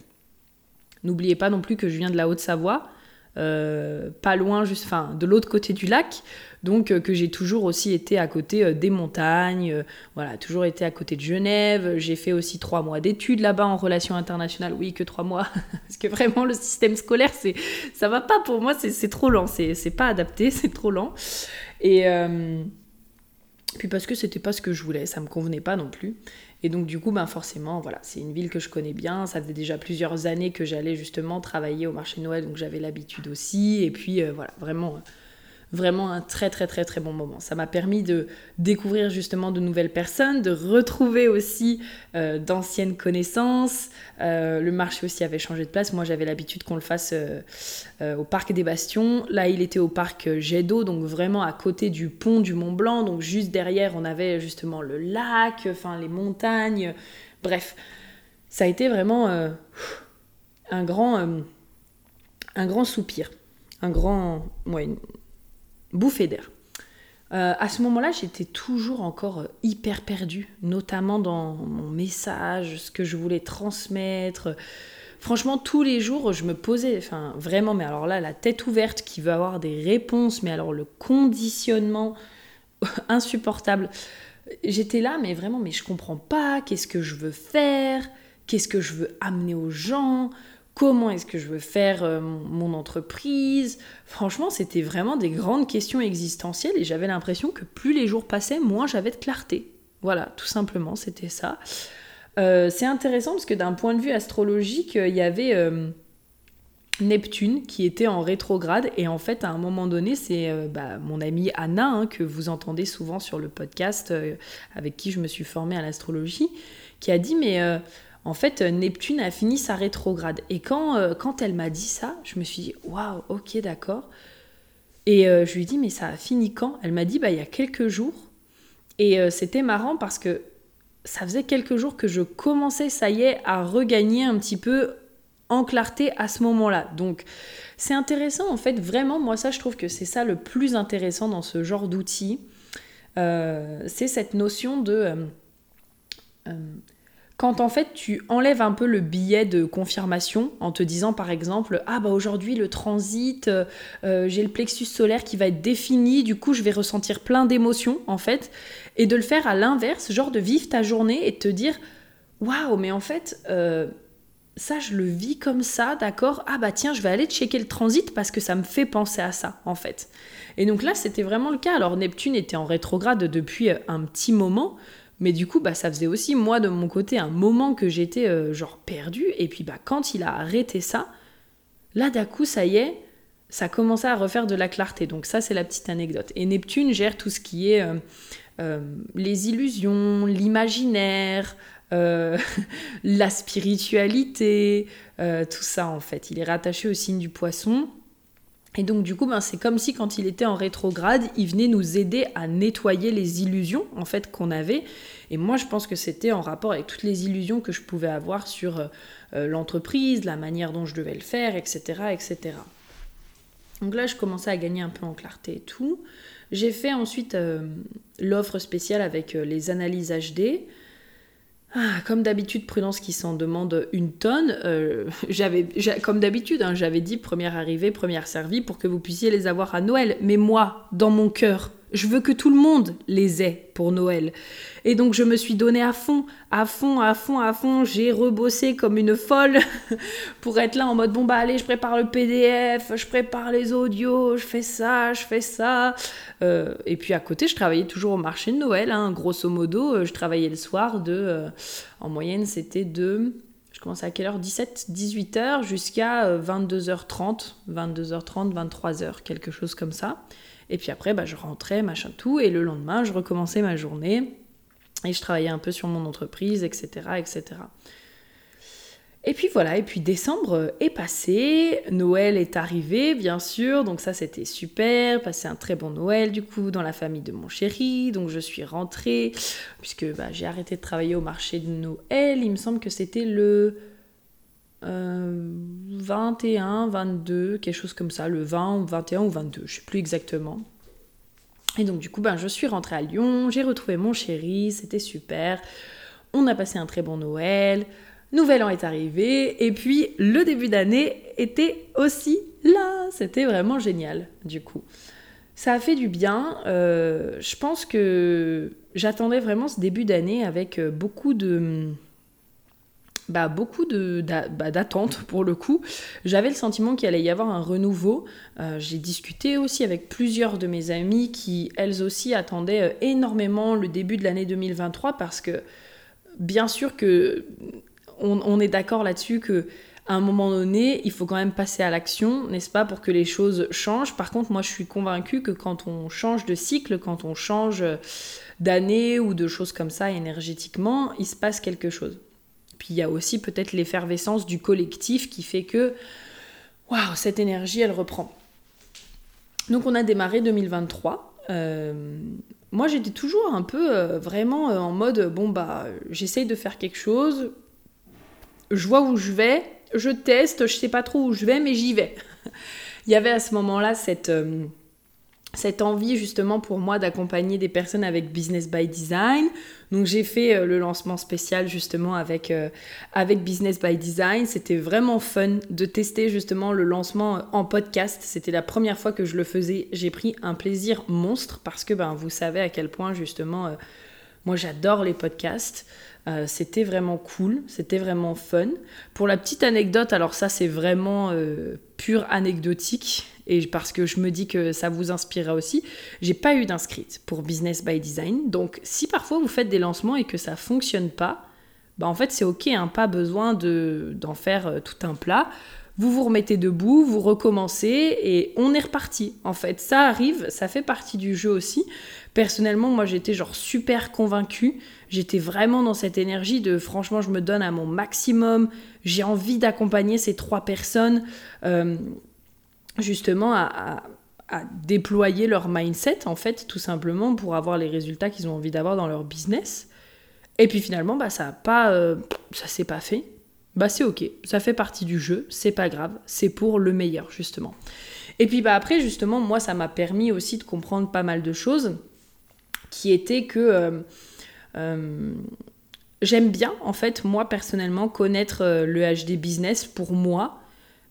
N'oubliez pas non plus que je viens de la Haute-Savoie, pas loin, juste, enfin, de l'autre côté du lac. Donc euh, que j'ai toujours aussi été à côté euh, des montagnes, euh, voilà, toujours été à côté de Genève. J'ai fait aussi trois mois d'études là-bas en relations internationales. Oui, que trois mois, parce que vraiment le système scolaire, c'est, ça va pas pour moi, c'est, trop lent, c'est, pas adapté, c'est trop lent. Et puis parce que c'était pas ce que je voulais, ça me convenait pas non plus. Et donc du coup, ben forcément, voilà, c'est une ville que je connais bien. Ça faisait déjà plusieurs années que j'allais justement travailler au marché Noël, donc j'avais l'habitude aussi. Et puis voilà, vraiment vraiment un très très très très bon moment. Ça m'a permis de découvrir justement de nouvelles personnes, de retrouver aussi euh, d'anciennes connaissances. Euh, le marché aussi avait changé de place. Moi j'avais l'habitude qu'on le fasse euh, au parc des Bastions. Là il était au parc Jet d'eau, donc vraiment à côté du pont du Mont Blanc. Donc juste derrière on avait justement le lac, enfin les montagnes. Bref, ça a été vraiment un grand, un grand soupir, un grand, bouffée d'air. Euh, à ce moment-là, j'étais toujours encore euh, hyper perdue, notamment dans mon message, ce que je voulais transmettre. Franchement, tous les jours, je me posais, enfin vraiment, mais alors là, la tête ouverte qui veut avoir des réponses, mais alors le conditionnement insupportable. J'étais là, mais vraiment, mais je comprends pas, qu'est-ce que je veux faire, qu'est-ce que je veux amener aux gens, comment est-ce que je veux faire euh, mon entreprise? Franchement, c'était vraiment des grandes questions existentielles et j'avais l'impression que plus les jours passaient, moins j'avais de clarté. Voilà, tout simplement, c'était ça. Euh, c'est intéressant parce que d'un point de vue astrologique, il y avait euh, Neptune qui était en rétrograde et en fait à un moment donné c'est bah, mon amie Anna hein, que vous entendez souvent sur le podcast avec qui je me suis formée à l'astrologie qui a dit mais en fait, euh, Neptune a fini sa rétrograde. Et quand, euh, quand elle m'a dit ça, je me suis dit, waouh, ok, d'accord. Et euh, je lui ai dit, mais ça a fini quand? Elle m'a dit, bah, il y a quelques jours. Et c'était marrant parce que ça faisait quelques jours que je commençais, ça y est, à regagner un petit peu en clarté à ce moment-là. Donc, c'est intéressant, en fait, vraiment, moi, ça, je trouve que c'est ça le plus intéressant dans ce genre d'outils. c'est cette notion de quand en fait tu enlèves un peu le billet de confirmation en te disant par exemple ah bah aujourd'hui le transit euh, euh, j'ai le plexus solaire qui va être défini. Du coup je vais ressentir plein d'émotions en fait et de le faire à l'inverse genre de vivre ta journée et de te dire waouh mais en fait euh, ça je le vis comme ça d'accord. Ah bah tiens je vais aller checker le transit parce que ça me fait penser à ça en fait et donc là c'était vraiment le cas. Alors Neptune était en rétrograde depuis un petit moment mais du coup, bah, ça faisait aussi, moi, de mon côté, un moment que j'étais euh, genre perdue. Et puis, bah, quand il a arrêté ça, là, d'un coup, ça y est, ça commençait à refaire de la clarté. Donc, ça, c'est la petite anecdote. Et Neptune gère tout ce qui est euh, euh, les illusions, l'imaginaire, la spiritualité, tout ça, en fait. Il est rattaché au signe du poisson. Et donc du coup, ben, c'est comme si quand il était en rétrograde, il venait nous aider à nettoyer les illusions en fait qu'on avait. Et moi, je pense que c'était en rapport avec toutes les illusions que je pouvais avoir sur euh, euh, l'entreprise, la manière dont je devais le faire, etc., etc. Donc là, je commençais à gagner un peu en clarté et tout. J'ai fait ensuite l'offre spéciale avec les analyses HD. Ah, comme d'habitude, Prudence qui s'en demande une tonne. Euh, j'avais, comme d'habitude, hein, j'avais dit première arrivée, première servie pour que vous puissiez les avoir à Noël. Mais moi, dans mon cœur, je veux que tout le monde les ait pour Noël. Et donc je me suis donné à fond, à fond, à fond, à fond. J'ai rebossé comme une folle pour être là en mode bon bah allez, je prépare le PDF, je prépare les audios, je fais ça, je fais ça. Euh, et puis à côté, je travaillais toujours au marché de Noël. Hein. grosso modo, euh, je travaillais le soir de, euh, en moyenne, c'était de je commençais à quelle heure? 17, 18h jusqu'à 22h30, 22h30, 23h, quelque chose comme ça. Et puis après, bah, je rentrais, machin tout, et le lendemain, je recommençais ma journée, et je travaillais un peu sur mon entreprise, etc., etc. Et puis voilà, et puis décembre est passé, Noël est arrivé, bien sûr, donc ça c'était super, passé un très bon Noël du coup dans la famille de mon chéri, donc je suis rentrée, puisque bah, j'ai arrêté de travailler au marché de Noël, il me semble que c'était le 21, euh, 22, quelque chose comme ça, le 20, 21 ou 22, je sais plus exactement. Et donc du coup, ben, je suis rentrée à Lyon, j'ai retrouvé mon chéri, c'était super. On a passé un très bon Noël, Nouvel An est arrivé, et puis le début d'année était aussi là. C'était vraiment génial, du coup. Ça a fait du bien. Euh, je pense que j'attendais vraiment ce début d'année avec euh, beaucoup de bah, beaucoup bah, d'attentes pour le coup. J'avais le sentiment qu'il allait y avoir un renouveau. Euh, j'ai discuté aussi avec plusieurs de mes amies qui, elles aussi, attendaient euh, énormément le début de l'année 2023 parce que, bien sûr que on, est d'accord là-dessus que à un moment donné, il faut quand même passer à l'action, n'est-ce pas, pour que les choses changent. Par contre, moi, je suis convaincue que quand on change de cycle, quand on change d'année ou de choses comme ça énergétiquement, il se passe quelque chose. Puis il y a aussi peut-être l'effervescence du collectif qui fait que, waouh, cette énergie, elle reprend. Donc on a démarré 2023. Euh, moi j'étais toujours un peu euh, vraiment euh, en mode, bon bah j'essaye de faire quelque chose, je vois où je vais, je teste, je sais pas trop où je vais, mais j'y vais. il y avait à ce moment-là cette cette envie justement pour moi d'accompagner des personnes avec Business by Design. Donc j'ai fait euh, le lancement spécial justement avec, euh, avec Business by Design. C'était vraiment fun de tester justement le lancement euh, en podcast. C'était la première fois que je le faisais. J'ai pris un plaisir monstre parce que ben, vous savez à quel point justement moi j'adore les podcasts. C'était vraiment cool, c'était vraiment fun. Pour la petite anecdote, alors ça c'est vraiment pur anecdotique et parce que je me dis que ça vous inspirera aussi, j'ai pas eu d'inscrite pour Business by Design. Donc si parfois vous faites des lancements et que ça fonctionne pas, bah en fait c'est ok, hein, pas besoin de, d'en faire euh, tout un plat. Vous vous remettez debout, vous recommencez et on est reparti. En fait, ça arrive, ça fait partie du jeu aussi. Personnellement, moi j'étais genre super convaincue. J'étais vraiment dans cette énergie de franchement, je me donne à mon maximum. J'ai envie d'accompagner ces trois personnes. Euh, justement à, déployer leur mindset, en fait, tout simplement pour avoir les résultats qu'ils ont envie d'avoir dans leur business. Et puis finalement, bah, ça pas, euh, s'est pas fait. Bah c'est ok, ça fait partie du jeu, c'est pas grave, c'est pour le meilleur justement. Et puis bah après justement, moi ça m'a permis aussi de comprendre pas mal de choses, qui étaient que euh, euh, j'aime bien en fait moi personnellement connaître le HD business pour moi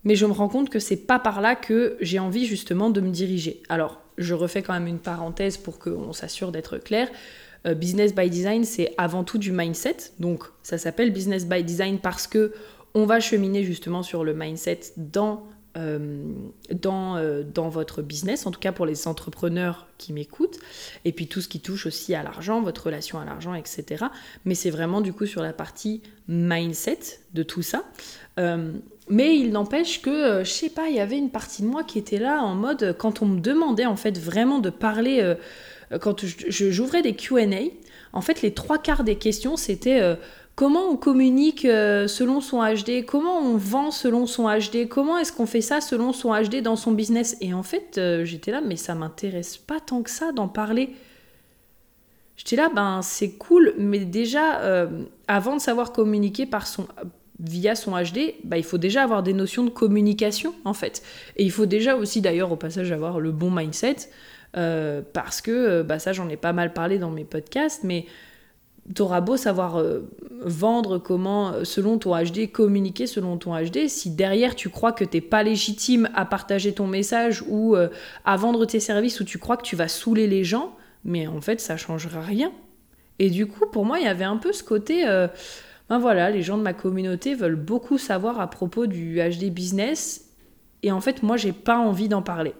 mais je me rends compte que c'est pas par là que j'ai envie justement de me diriger. Alors, je refais quand même une parenthèse pour qu'on s'assure d'être clair. Euh, business by design, c'est avant tout du mindset. Donc, ça s'appelle business by design parce que on va cheminer justement sur le mindset dans euh, dans, euh, dans votre business, en tout cas pour les entrepreneurs qui m'écoutent, et puis tout ce qui touche aussi à l'argent, votre relation à l'argent, etc. Mais c'est vraiment du coup sur la partie mindset de tout ça. Mais il n'empêche que, je sais pas, il y avait une partie de moi qui était là en mode, quand on me demandait en fait vraiment de parler, quand j'ouvrais des QA, en fait les trois quarts des questions c'était comment on communique selon son HD, comment on vend selon son HD, comment est-ce qu'on fait ça selon son HD dans son business? Et en fait j'étais là, mais ça m'intéresse pas tant que ça d'en parler. J'étais là, ben c'est cool, mais déjà, avant de savoir communiquer par son, via son HD, bah, il faut déjà avoir des notions de communication en fait. Et il faut déjà aussi d'ailleurs au passage avoir le bon mindset. Parce que, bah ça j'en ai pas mal parlé dans mes podcasts, mais t'auras beau savoir euh, vendre comment, euh, selon ton HD, communiquer selon ton HD, si derrière tu crois que t'es pas légitime à partager ton message ou euh, à vendre tes services ou tu crois que tu vas saouler les gens, mais en fait ça changera rien. Et du coup, pour moi, il y avait un peu ce côté, ben voilà, les gens de ma communauté veulent beaucoup savoir à propos du HD business, et en fait, moi, j'ai pas envie d'en parler.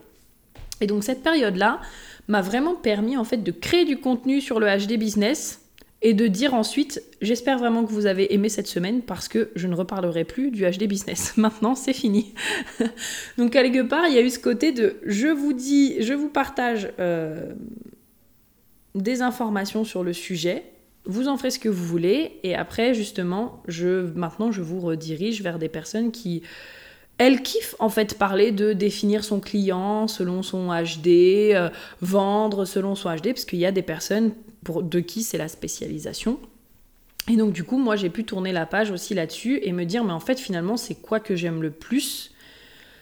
Et donc cette période-là m'a vraiment permis en fait de créer du contenu sur le HD business et de dire ensuite j'espère vraiment que vous avez aimé cette semaine parce que je ne reparlerai plus du HD business. Maintenant, c'est fini. Donc quelque part, il y a eu ce côté de je vous dis, je vous partage euh, des informations sur le sujet. Vous en ferez ce que vous voulez et après justement, maintenant je vous redirige vers des personnes qui elles kiffent en fait parler de définir son client selon son HD, euh, vendre selon son HD, parce qu'il y a des personnes de qui c'est la spécialisation. Et donc du coup, moi j'ai pu tourner la page aussi là-dessus et me dire, mais en fait finalement, c'est quoi que j'aime le plus?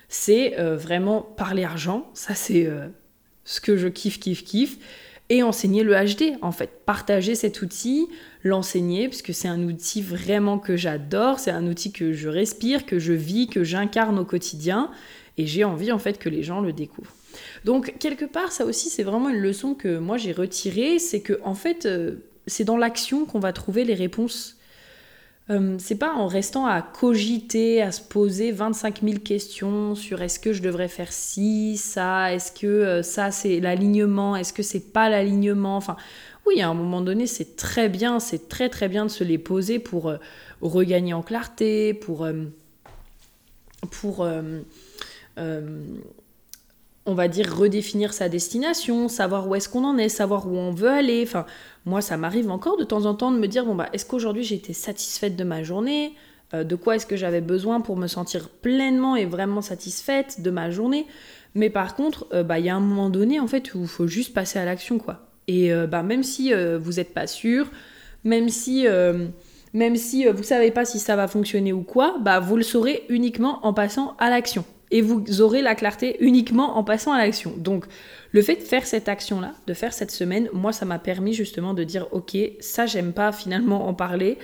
C'est euh, vraiment parler argent, ça c'est euh, ce que je kiffe, kiffe, kiffe, et enseigner le HD, en fait, partager cet outil, l'enseigner, puisque c'est un outil vraiment que j'adore, c'est un outil que je respire, que je vis, que j'incarne au quotidien, et j'ai envie en fait que les gens le découvrent. Donc quelque part, ça aussi, c'est vraiment une leçon que moi j'ai retirée, c'est que en fait, euh, c'est dans l'action qu'on va trouver les réponses. Euh, c'est pas en restant à cogiter, à se poser 25 000 questions sur est-ce que je devrais faire ci, ça, est-ce que euh, ça c'est l'alignement, est-ce que c'est pas l'alignement. Enfin, oui, à un moment donné, c'est très bien, c'est très très bien de se les poser pour regagner en clarté, pour pour on va dire, redéfinir sa destination, savoir où est-ce qu'on en est, savoir où on veut aller. Enfin, moi, ça m'arrive encore de temps en temps de me dire, bon, bah, est-ce qu'aujourd'hui j'ai été satisfaite de ma journée? Euh, De quoi est-ce que j'avais besoin pour me sentir pleinement et vraiment satisfaite de ma journée? Mais par contre, euh, bah, il y a un moment donné, en fait, où il faut juste passer à l'action, quoi. Et euh, bah, même si vous n'êtes pas sûr, même si même si vous savez pas si ça va fonctionner ou quoi, bah vous le saurez uniquement en passant à l'action et vous aurez la clarté uniquement en passant à l'action. Donc, le fait de faire cette action-là, de faire cette semaine, moi, ça m'a permis justement de dire, ok, ça, j'aime pas finalement en parler.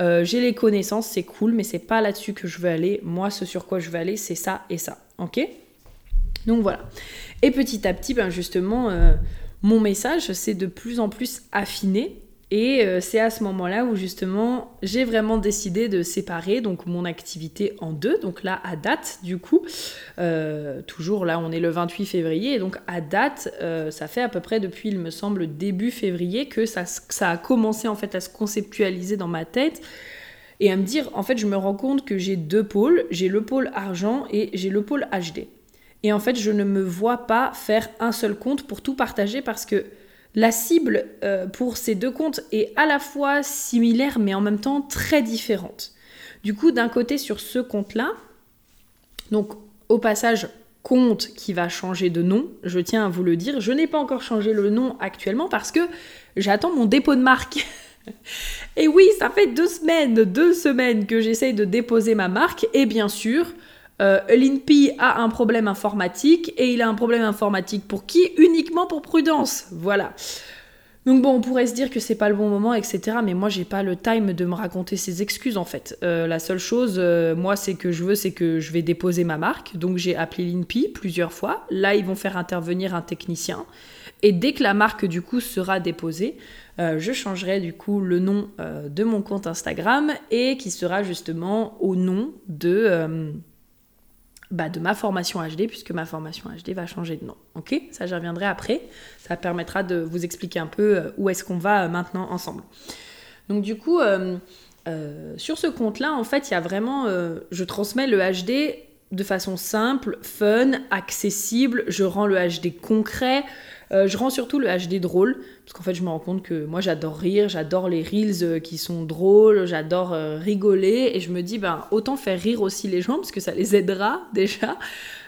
Euh, j'ai les connaissances, c'est cool, mais c'est pas là-dessus que je veux aller. Moi, ce sur quoi je veux aller, c'est ça et ça. Ok? Donc voilà. Et petit à petit, ben justement, euh, mon message s'est de plus en plus affiné et euh, c'est à ce moment-là où justement j'ai vraiment décidé de séparer donc mon activité en deux. Donc là à date du coup, euh, toujours là on est le 28 février et donc à date euh, ça fait à peu près depuis il me semble début février que ça, ça a commencé en fait à se conceptualiser dans ma tête et à me dire en fait je me rends compte que j'ai deux pôles, j'ai le pôle argent et j'ai le pôle HD. Et en fait je ne me vois pas faire un seul compte pour tout partager parce que la cible euh, pour ces deux comptes est à la fois similaire mais en même temps très différente. Du coup, d'un côté sur ce compte-là, donc au passage compte qui va changer de nom, je tiens à vous le dire, je n'ai pas encore changé le nom actuellement parce que j'attends mon dépôt de marque. et oui, ça fait deux semaines, deux semaines que j'essaye de déposer ma marque et bien sûr, euh, L'INPI a un problème informatique et il a un problème informatique pour qui? Uniquement pour Prudence. Voilà. Donc bon, on pourrait se dire que c'est pas le bon moment, etc. Mais moi, j'ai pas le time de me raconter ces excuses en fait. Euh, la seule chose, euh, moi, c'est que je veux, c'est que je vais déposer ma marque. Donc j'ai appelé l'INPI plusieurs fois. Là, ils vont faire intervenir un technicien. Et dès que la marque du coup sera déposée, je changerai du coup le nom de mon compte Instagram et qui sera justement au nom de bah, de ma formation HD, puisque ma formation HD va changer de nom. Ok? Ça, j'y reviendrai après. Ça permettra de vous expliquer un peu euh, où est-ce qu'on va euh, maintenant ensemble. Donc, du coup, euh, sur ce compte-là, en fait, il y a vraiment. je transmets le HD de façon simple, fun, accessible. Je rends le HD concret. Je rends surtout le HD drôle, parce qu'en fait, je me rends compte que moi, j'adore rire, j'adore les reels euh, qui sont drôles, j'adore euh, rigoler, et je me dis, ben, autant faire rire aussi les gens, parce que ça les aidera déjà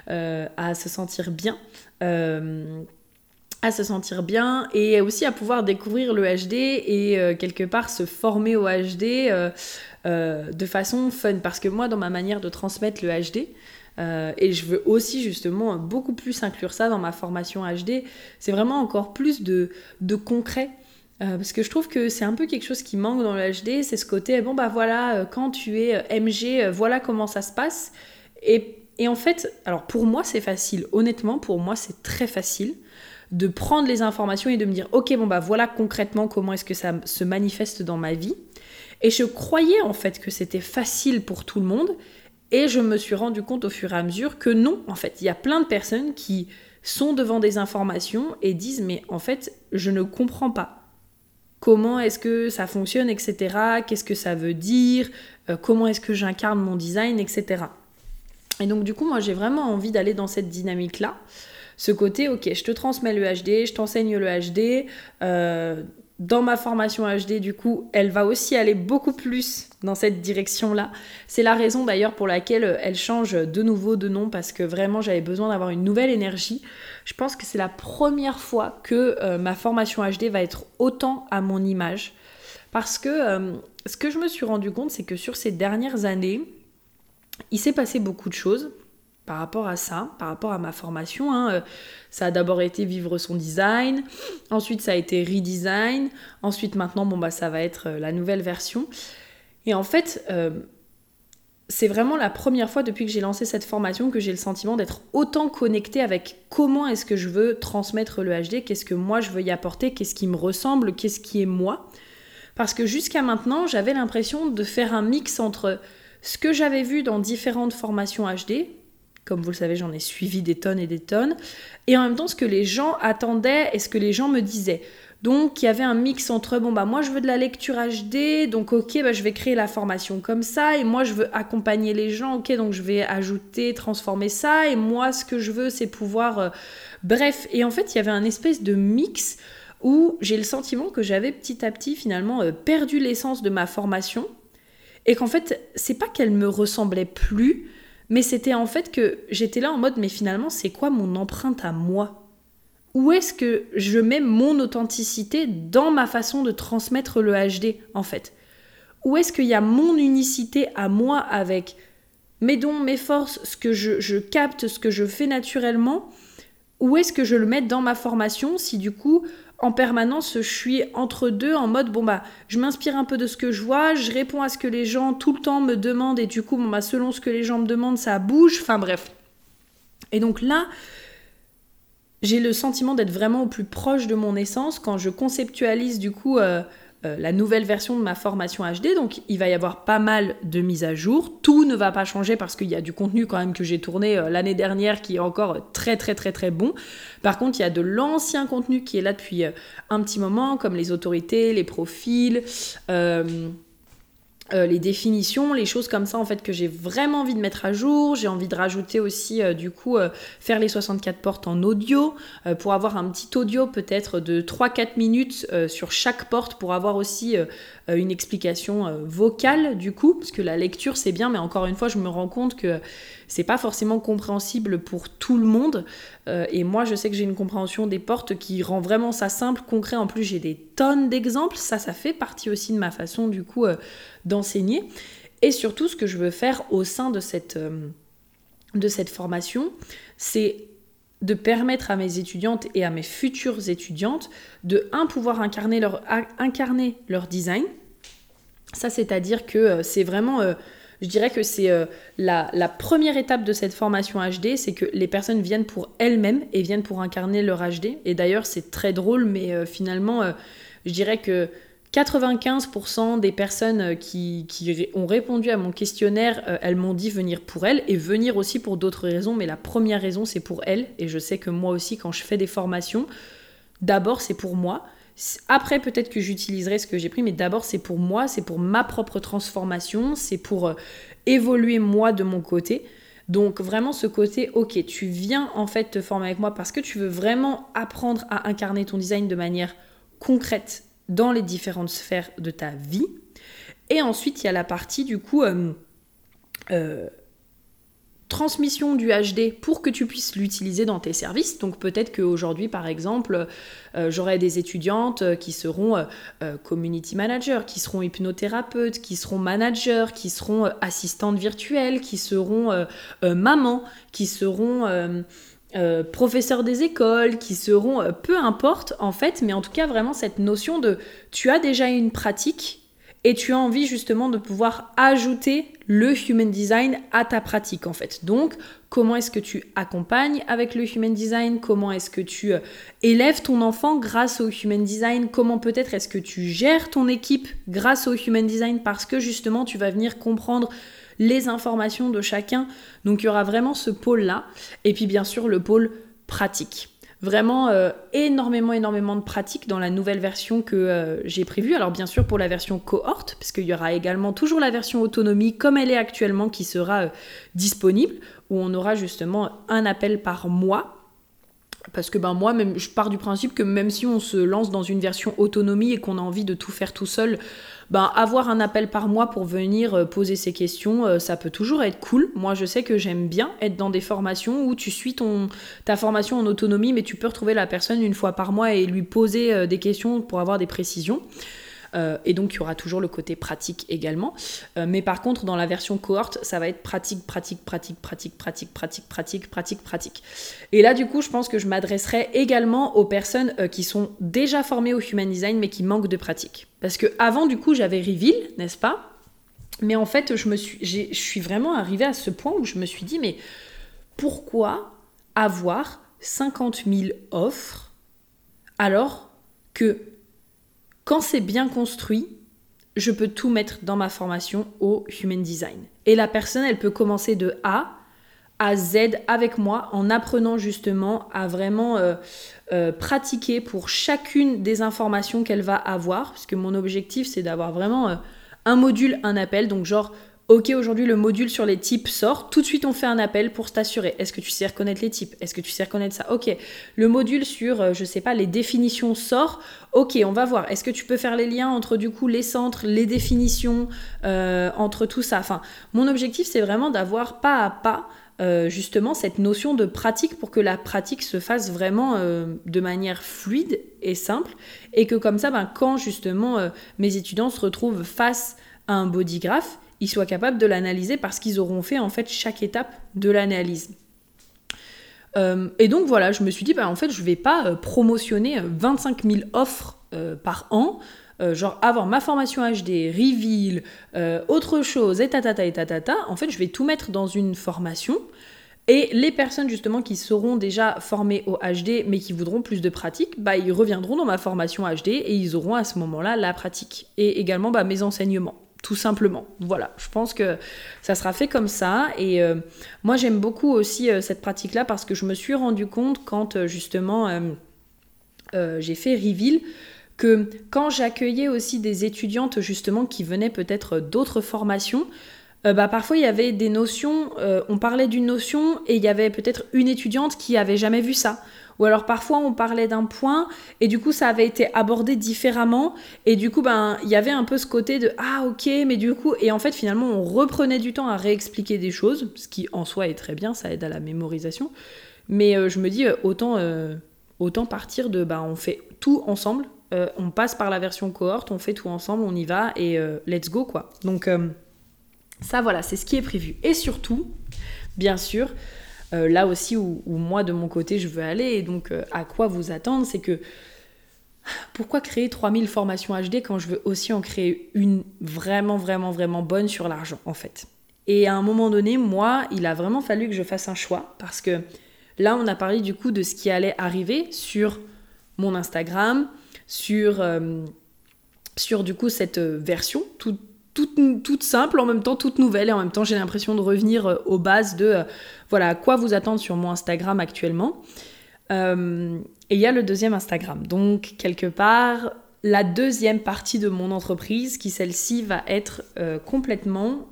à se sentir bien. à se sentir bien et aussi à pouvoir découvrir le HD et quelque part se former au HD de façon fun parce que moi dans ma manière de transmettre le HD et je veux aussi justement beaucoup plus inclure ça dans ma formation HD. C'est vraiment encore plus de, de concret. parce que je trouve que c'est un peu quelque chose qui manque dans le HD, c'est ce côté, bon bah voilà, quand tu es MG, voilà comment ça se passe. Et, et en fait, alors pour moi c'est facile, honnêtement pour moi c'est très facile de prendre les informations et de me dire ok bon bah voilà concrètement comment est-ce que ça se manifeste dans ma vie. Et je croyais en fait que c'était facile pour tout le monde et je me suis rendu compte au fur et à mesure que non en fait il y a plein de personnes qui sont devant des informations et disent mais en fait je ne comprends pas comment est-ce que ça fonctionne, etc. Qu'est-ce que ça veut dire, euh, comment est-ce que j'incarne mon design, etc. Et donc du coup, moi j'ai vraiment envie d'aller dans cette dynamique-là ce côté, ok, je te transmets le HD, je t'enseigne le HD. Euh, dans ma formation HD, du coup, elle va aussi aller beaucoup plus dans cette direction-là. C'est la raison d'ailleurs pour laquelle elle change de nouveau de nom parce que vraiment j'avais besoin d'avoir une nouvelle énergie. Je pense que c'est la première fois que euh, ma formation HD va être autant à mon image. Parce que euh, ce que je me suis rendu compte, c'est que sur ces dernières années, il s'est passé beaucoup de choses par rapport à ça, par rapport à ma formation. Hein, euh, ça a d'abord été vivre son design, ensuite ça a été redesign, ensuite maintenant bon bah ça va être euh, la nouvelle version. Et en fait, euh, c'est vraiment la première fois depuis que j'ai lancé cette formation que j'ai le sentiment d'être autant connectée avec comment est-ce que je veux transmettre le HD, qu'est-ce que moi je veux y apporter, qu'est-ce qui me ressemble, qu'est-ce qui est moi. Parce que jusqu'à maintenant, j'avais l'impression de faire un mix entre ce que j'avais vu dans différentes formations HD, comme vous le savez, j'en ai suivi des tonnes et des tonnes. Et en même temps, ce que les gens attendaient et ce que les gens me disaient. Donc il y avait un mix entre bon bah moi je veux de la lecture HD donc ok bah je vais créer la formation comme ça et moi je veux accompagner les gens ok donc je vais ajouter transformer ça et moi ce que je veux c'est pouvoir euh, bref et en fait il y avait un espèce de mix où j'ai le sentiment que j'avais petit à petit finalement euh, perdu l'essence de ma formation et qu'en fait c'est pas qu'elle me ressemblait plus mais c'était en fait que j'étais là en mode, mais finalement, c'est quoi mon empreinte à moi? Où est-ce que je mets mon authenticité dans ma façon de transmettre le HD, en fait? Où est-ce qu'il y a mon unicité à moi avec mes dons, mes forces, ce que je, je capte, ce que je fais naturellement? Où est-ce que je le mets dans ma formation si du coup en permanence, je suis entre deux en mode bon bah je m'inspire un peu de ce que je vois, je réponds à ce que les gens tout le temps me demandent et du coup bon bah selon ce que les gens me demandent ça bouge, enfin bref. Et donc là, j'ai le sentiment d'être vraiment au plus proche de mon essence quand je conceptualise du coup euh, euh, la nouvelle version de ma formation HD. Donc il va y avoir pas mal de mises à jour. Tout ne va pas changer parce qu'il y a du contenu quand même que j'ai tourné euh, l'année dernière qui est encore très très très très bon. Par contre, il y a de l'ancien contenu qui est là depuis euh, un petit moment, comme les autorités, les profils. Euh, les définitions, les choses comme ça en fait que j'ai vraiment envie de mettre à jour. J'ai envie de rajouter aussi euh, du coup euh, faire les 64 portes en audio pour avoir un petit audio peut-être de 3-4 minutes sur chaque porte pour avoir aussi une explication vocale du coup parce que la lecture c'est bien mais encore une fois je me rends compte que c'est pas forcément compréhensible pour tout le monde. Euh, et moi, je sais que j'ai une compréhension des portes qui rend vraiment ça simple, concret. En plus, j'ai des tonnes d'exemples. Ça, ça fait partie aussi de ma façon, du coup, euh, d'enseigner. Et surtout, ce que je veux faire au sein de cette, euh, de cette formation, c'est de permettre à mes étudiantes et à mes futures étudiantes de, un, pouvoir incarner leur, incarner leur design. Ça, c'est-à-dire que c'est vraiment je dirais que c'est euh, la, première étape de cette formation HD, c'est que les personnes viennent pour elles-mêmes et viennent pour incarner leur HD. Et d'ailleurs, c'est très drôle, mais euh, finalement, euh, je dirais que 95% des personnes qui, ont répondu à mon questionnaire, elles m'ont dit venir pour elles et venir aussi pour d'autres raisons, mais la première raison c'est pour elles. Et je sais que moi aussi, quand je fais des formations, d'abord c'est pour moi. Après, peut-être que j'utiliserai ce que j'ai pris, mais d'abord, c'est pour moi, c'est pour ma propre transformation, c'est pour euh, évoluer moi de mon côté. Donc vraiment ce côté, ok, tu viens en fait te former avec moi parce que tu veux vraiment apprendre à incarner ton design de manière concrète dans les différentes sphères de ta vie. Et ensuite, il y a la partie du coup euh, euh, transmission du HD pour que tu puisses l'utiliser dans tes services. Donc peut-être qu'aujourd'hui, par exemple, euh, j'aurai des étudiantes qui seront euh, community managers, qui seront hypnothérapeutes, qui seront managers, qui seront assistantes virtuelles, qui seront mamans, qui seront... professeurs des écoles, qui seront, peu importe en fait, mais en tout cas vraiment cette notion de tu as déjà une pratique et tu as envie justement de pouvoir ajouter le human design à ta pratique en fait. Donc, comment est-ce que tu accompagnes avec le human design? Comment est-ce que tu euh, élèves ton enfant grâce au human design? Comment peut-être est-ce que tu gères ton équipe grâce au human design? Parce que justement tu vas venir comprendre les informations de chacun. Donc, il y aura vraiment ce pôle-là. Et puis, bien sûr, le pôle pratique. Vraiment euh, énormément, énormément de pratiques dans la nouvelle version que euh, j'ai prévue. Alors bien sûr pour la version cohorte, parce qu'il y aura également toujours la version autonomie comme elle est actuellement qui sera euh, disponible, où on aura justement un appel par mois parce que ben moi, même, je pars du principe que même si on se lance dans une version autonomie et qu'on a envie de tout faire tout seul, ben avoir un appel par mois pour venir euh, poser ses questions, euh, ça peut toujours être cool. Moi, je sais que j'aime bien être dans des formations où tu suis ton, ta formation en autonomie, mais tu peux retrouver la personne une fois par mois et lui poser euh, des questions pour avoir des précisions. Euh, et donc, il y aura toujours le côté pratique également. Euh, mais par contre, dans la version cohorte, ça va être pratique, pratique, pratique, pratique, pratique, pratique, pratique, pratique, pratique. Et là, du coup, je pense que je m'adresserai également aux personnes euh, qui sont déjà formées au Human Design, mais qui manquent de pratique. Parce que avant, du coup, j'avais Reveal, n'est-ce pas? Mais en fait, je, me suis, je suis vraiment arrivée à ce point où je me suis dit, mais pourquoi avoir 50 000 offres alors que quand c'est bien construit, je peux tout mettre dans ma formation au Human Design. Et la personne, elle peut commencer de A à Z avec moi en apprenant justement à vraiment euh, euh, pratiquer pour chacune des informations qu'elle va avoir. Parce que mon objectif, c'est d'avoir vraiment euh, un module, un appel. Donc genre, Ok, aujourd'hui le module sur les types sort. Tout de suite, on fait un appel pour s'assurer. Est-ce que tu sais reconnaître les types? Est-ce que tu sais reconnaître ça? Ok. Le module sur, euh, je sais pas, les définitions sort. Ok, on va voir. Est-ce que tu peux faire les liens entre du coup les centres, les définitions, euh, entre tout ça? Enfin, mon objectif, c'est vraiment d'avoir pas à pas. Euh, justement cette notion de pratique pour que la pratique se fasse vraiment de manière fluide et simple et que comme ça ben, quand justement mes étudiants se retrouvent face un bodygraph ils soient capables de l'analyser parce qu'ils auront fait en fait chaque étape de l'analyse. Euh, et donc voilà, je me suis dit, bah, en fait, je vais pas euh, promotionner 25 euh, 000 offres par an, genre avoir ma formation HD, reveal, autre chose, et tatata et tatata. En fait, je vais tout mettre dans une formation. Et les personnes justement qui seront déjà formées au HD mais qui voudront plus de pratique, bah, ils reviendront dans ma formation HD et ils auront à ce moment-là la pratique. Et également bah, mes enseignements tout simplement. Voilà, je pense que ça sera fait comme ça. Et euh, moi, j'aime beaucoup aussi euh, cette pratique-là parce que je me suis rendu compte quand euh, justement j'ai fait Reveal que quand j'accueillais aussi des étudiantes justement qui venaient peut-être d'autres formations, bah, parfois il y avait des notions, on parlait d'une notion et il y avait peut-être une étudiante qui avait jamais vu ça ou alors parfois on parlait d'un point et du coup ça avait été abordé différemment et du coup ben il y avait un peu ce côté de ah ok mais du coup et en fait finalement on reprenait du temps à réexpliquer des choses, ce qui en soi est très bien, ça aide à la mémorisation. Mais euh, je me dis euh, autant euh, autant partir de ben on fait tout ensemble, on passe par la version cohorte, on fait tout ensemble, on y va et let's go quoi. Donc ça voilà, c'est ce qui est prévu. Et surtout, bien sûr, euh, là aussi où, moi de mon côté je veux aller et donc euh, à quoi vous attendre, c'est que pourquoi créer 3000 formations HD quand je veux aussi en créer une vraiment vraiment vraiment bonne sur l'argent en fait? Et à un moment donné, moi, il a vraiment fallu que je fasse un choix parce que là on a parlé du coup de ce qui allait arriver sur mon Instagram, sur, euh, sur du coup cette version toute simple, en même temps toute nouvelle, et en même temps j'ai l'impression de revenir euh, aux bases de euh, voilà à quoi vous attendre sur mon Instagram actuellement. Euh, et il y a le deuxième Instagram. Donc quelque part, la deuxième partie de mon entreprise, qui celle-ci va être complètement,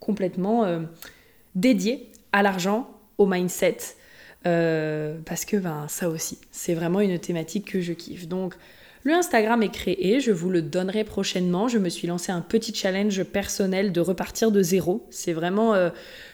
complètement dédiée à l'argent, au mindset. parce que ben, ça aussi, c'est vraiment une thématique que je kiffe. Donc le Instagram est créé, je vous le donnerai prochainement. Je me suis lancé un petit challenge personnel de repartir de zéro. C'est vraiment euh,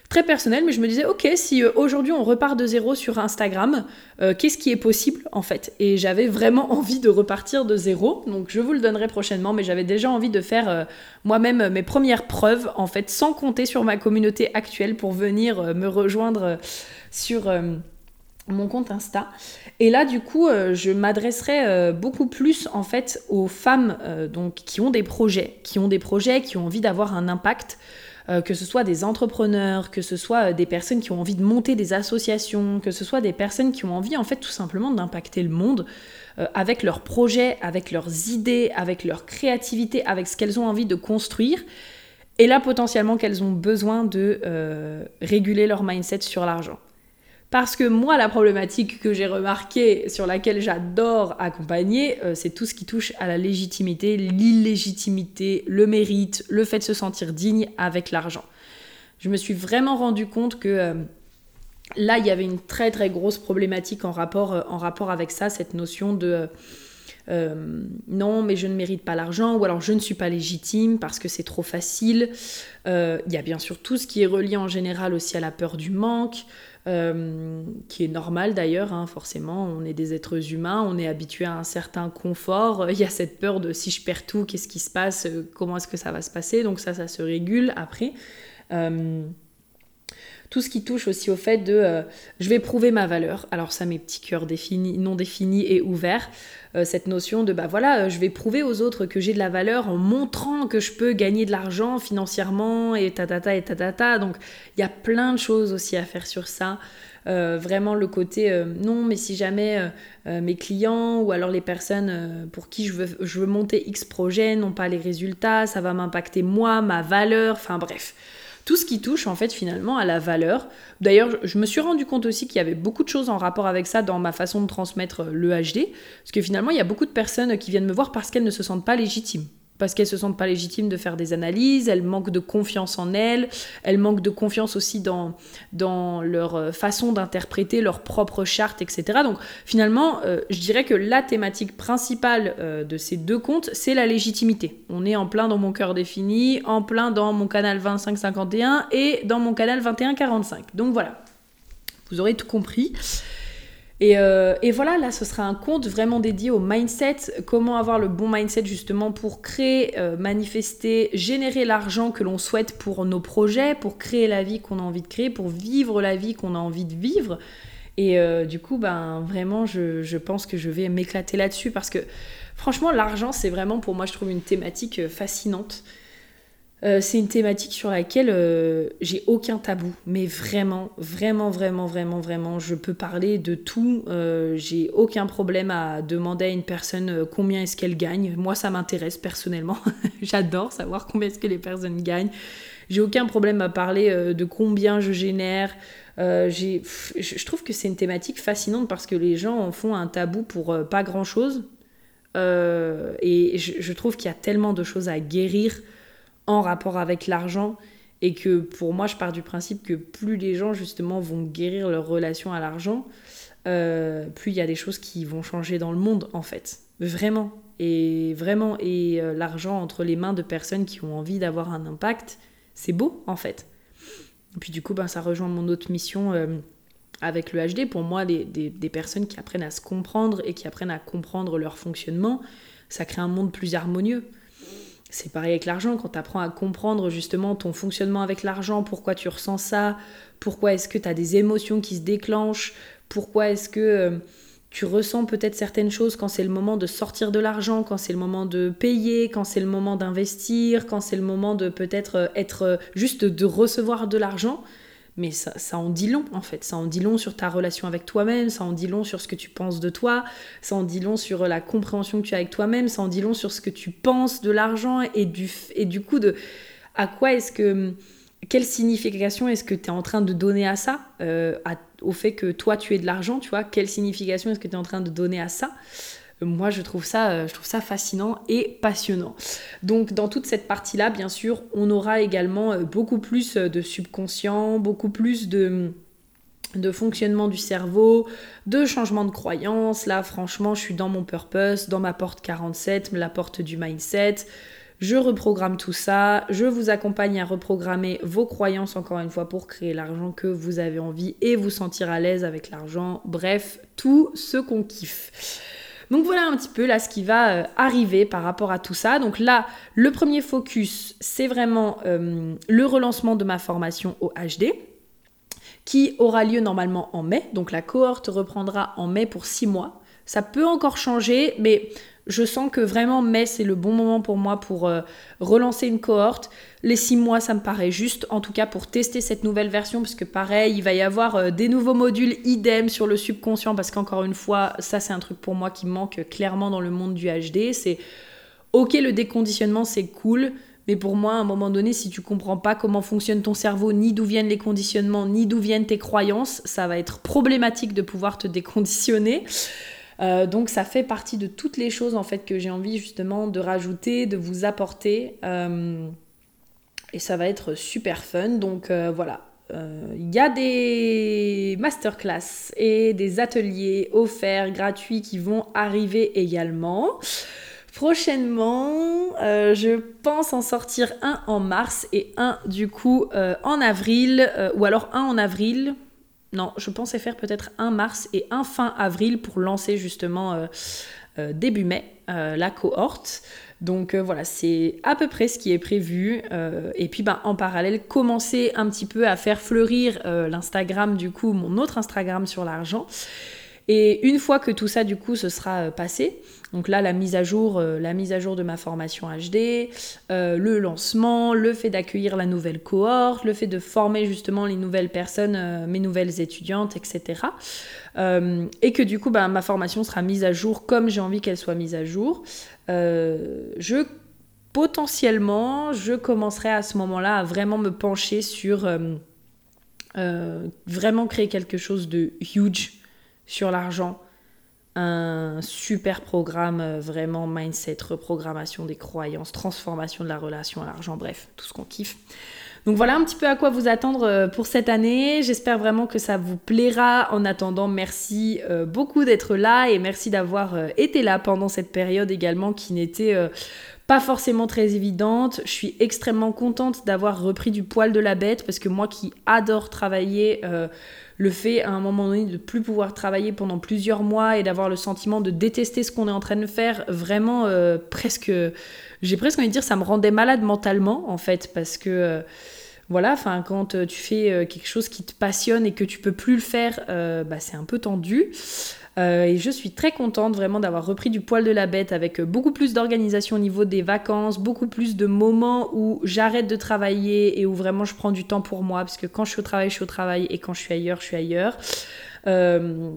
très personnel, mais je me disais, ok, si euh, aujourd'hui on repart de zéro sur Instagram, euh, qu'est-ce qui est possible en fait? Et j'avais vraiment envie de repartir de zéro, donc je vous le donnerai prochainement, mais j'avais déjà envie de faire moi-même mes premières preuves en fait, sans compter sur ma communauté actuelle pour venir me rejoindre sur mon compte Insta. Et là, du coup, je m'adresserai beaucoup plus en fait aux femmes donc qui ont des projets, qui ont des projets, qui ont envie d'avoir un impact. Euh, que ce soit des entrepreneurs, que ce soit euh, des personnes qui ont envie de monter des associations, que ce soit des personnes qui ont envie en fait tout simplement d'impacter le monde euh, avec leurs projets, avec leurs idées, avec leur créativité, avec ce qu'elles ont envie de construire. Et là, potentiellement, qu'elles ont besoin de réguler leur mindset sur l'argent. Parce que moi, la problématique que j'ai remarquée, sur laquelle j'adore accompagner, euh, c'est tout ce qui touche à la légitimité, l'illégitimité, le mérite, le fait de se sentir digne avec l'argent. Je me suis vraiment rendu compte que euh, là, il y avait une très très grosse problématique en rapport, euh, en rapport avec ça, cette notion de non, mais je ne mérite pas l'argent, ou alors je ne suis pas légitime parce que c'est trop facile. Il y a bien sûr tout ce qui est relié en général aussi à la peur du manque. Euh, qui est normal d'ailleurs, hein, forcément, on est des êtres humains, on est habitué à un certain confort, il y a cette peur de si je perds tout, qu'est-ce qui se passe, euh, comment est-ce que ça va se passer, donc ça, ça se régule après. Euh, tout ce qui touche aussi au fait de je vais prouver ma valeur. Alors ça, mes petits cœurs non définis et ouverts. cette notion de bah voilà, je vais prouver aux autres que j'ai de la valeur en montrant que je peux gagner de l'argent financièrement et tatata et tatata. Donc il y a plein de choses aussi à faire sur ça. vraiment le côté non mais si jamais mes clients ou alors les personnes pour qui je veux, je veux monter X projet n'ont pas les résultats, ça va m'impacter moi, ma valeur, enfin bref tout ce qui touche en fait finalement à la valeur. D'ailleurs, je me suis rendu compte aussi qu'il y avait beaucoup de choses en rapport avec ça dans ma façon de transmettre le HD, parce que finalement, il y a beaucoup de personnes qui viennent me voir parce qu'elles ne se sentent pas légitimes parce qu'elles se sentent pas légitimes de faire des analyses, elles manquent de confiance en elles, elles manquent de confiance aussi dans, dans leur euh, façon d'interpréter leur propre charte, etc. Donc finalement, euh, je dirais que la thématique principale euh, de ces deux comptes, c'est la légitimité. On est en plein dans mon cœur défini, en plein dans mon canal 2551 et dans mon canal 2145. Donc voilà, vous aurez tout compris. Euh, et, voilà, là, ce sera un compte vraiment dédié au mindset, comment avoir le bon mindset justement pour créer, euh, manifester, générer l'argent que l'on souhaite pour nos projets, pour créer la vie qu'on a envie de créer, pour vivre la vie qu'on a envie de vivre. Et euh, du coup, ben, vraiment, je, je pense que je vais m'éclater là-dessus parce que franchement, l'argent, c'est vraiment pour moi, je trouve une thématique fascinante. Euh, c'est une thématique sur laquelle euh, j'ai aucun tabou, mais vraiment, vraiment, vraiment, vraiment, vraiment, je peux parler de tout. Euh, j'ai aucun problème à demander à une personne combien est-ce qu'elle gagne. Moi, ça m'intéresse personnellement. J'adore savoir combien est-ce que les personnes gagnent. J'ai aucun problème à parler de combien je génère. je trouve que c'est une thématique fascinante parce que les gens en font un tabou pour pas grand-chose. et je trouve qu'il y a tellement de choses à guérir en rapport avec l'argent et que pour moi je pars du principe que plus les gens justement vont guérir leur relation à l'argent, euh, plus il y a des choses qui vont changer dans le monde en fait. Vraiment. Et vraiment, et euh, l'argent entre les mains de personnes qui ont envie d'avoir un impact, c'est beau en fait. Et puis du coup, ben, ça rejoint mon autre mission euh, avec le HD. Pour moi, des, des, personnes qui apprennent à se comprendre et qui apprennent à comprendre leur fonctionnement, ça crée un monde plus harmonieux. C'est pareil avec l'argent, quand tu apprends à comprendre justement ton fonctionnement avec l'argent, pourquoi tu ressens ça, pourquoi est-ce que tu as des émotions qui se déclenchent, pourquoi est-ce que euh, tu ressens peut-être certaines choses quand c'est le moment de sortir de l'argent, quand c'est le moment de payer, quand c'est le moment d'investir, quand c'est le moment de peut-être euh, être euh, juste de recevoir de l'argent mais ça, en dit long en fait. Ça en dit long sur ta relation avec toi-même, ça en dit long sur ce que tu penses de toi, ça en dit long sur la compréhension que tu as avec toi-même, ça en dit long sur ce que tu penses de l'argent et du, et coup de à quoi est-ce que. Quelle signification est-ce que tu es en train de donner à ça, euh, au fait que toi tu es de l'argent, tu vois? Quelle signification est-ce que tu es en train de donner à ça? Moi je trouve ça, euh, je trouve ça fascinant et passionnant. Donc dans toute cette partie-là, bien sûr, on aura également euh, beaucoup plus euh, de subconscient, beaucoup plus de de fonctionnement du cerveau, de changement de croyance. Là, franchement, je suis dans mon purpose, dans ma porte 47, la porte du mindset. Je reprogramme tout ça, je vous accompagne à reprogrammer vos croyances encore une fois pour créer l'argent que vous avez envie et vous sentir à l'aise avec l'argent. Bref, tout ce qu'on kiffe. Donc voilà un petit peu là ce qui va euh, arriver par rapport à tout ça. Donc là, le premier focus, c'est vraiment euh, le relancement de ma formation au HD qui aura lieu normalement en mai. Donc la cohorte reprendra en mai pour six mois. Ça peut encore changer, mais je sens que vraiment mai, c'est le bon moment pour moi pour euh, relancer une cohorte. Les six mois, ça me paraît juste, en tout cas pour tester cette nouvelle version, parce que pareil, il va y avoir euh, des nouveaux modules idem sur le subconscient, parce qu'encore une fois, ça c'est un truc pour moi qui manque clairement dans le monde du HD. C'est ok, le déconditionnement, c'est cool. Mais pour moi, à un moment donné, si tu comprends pas comment fonctionne ton cerveau, ni d'où viennent les conditionnements, ni d'où viennent tes croyances, ça va être problématique de pouvoir te déconditionner. Euh, donc ça fait partie de toutes les choses en fait que j'ai envie justement de rajouter, de vous apporter. Euh, et ça va être super fun. Donc euh, voilà. Il y a des masterclass et des ateliers offerts gratuits qui vont arriver également. Prochainement, je pense en sortir un en mars et un du coup en avril, ou alors un en avril, non, je pensais faire peut-être un mars et un fin avril pour lancer justement euh, euh, début mai euh, la cohorte. Donc voilà, c'est à peu près ce qui est prévu. et puis ben, en parallèle, commencer un petit peu à faire fleurir l'Instagram, du coup, mon autre Instagram sur l'argent. Et une fois que tout ça, du coup, ce sera passé, donc là, la mise à jour, euh, la mise à jour de ma formation HD, euh, le lancement, le fait d'accueillir la nouvelle cohorte, le fait de former justement les nouvelles personnes, euh, mes nouvelles étudiantes, etc. et que du coup, bah, ma formation sera mise à jour comme j'ai envie qu'elle soit mise à jour. je potentiellement, je commencerai à ce moment-là à vraiment me pencher sur vraiment créer quelque chose de huge sur l'argent un super programme, euh, vraiment mindset, reprogrammation des croyances, transformation de la relation à l'argent, bref, tout ce qu'on kiffe. Donc voilà un petit peu à quoi vous attendre euh, pour cette année. J'espère vraiment que ça vous plaira. En attendant, merci euh, beaucoup d'être là et merci d'avoir été là pendant cette période également qui n'était pas forcément très évidente. Je suis extrêmement contente d'avoir repris du poil de la bête parce que moi qui adore travailler, le fait à un moment donné de plus pouvoir travailler pendant plusieurs mois et d'avoir le sentiment de détester ce qu'on est en train de faire, vraiment euh, presque, j'ai presque envie de dire, ça me rendait malade mentalement en fait parce que euh, voilà, enfin quand tu fais quelque chose qui te passionne et que tu peux plus le faire, bah, c'est un peu tendu. Euh, et je suis très contente vraiment d'avoir repris du poil de la bête avec beaucoup plus d'organisation au niveau des vacances, beaucoup plus de moments où j'arrête de travailler et où vraiment je prends du temps pour moi, parce que quand je suis au travail, je suis au travail et quand je suis ailleurs, je suis ailleurs. Euh,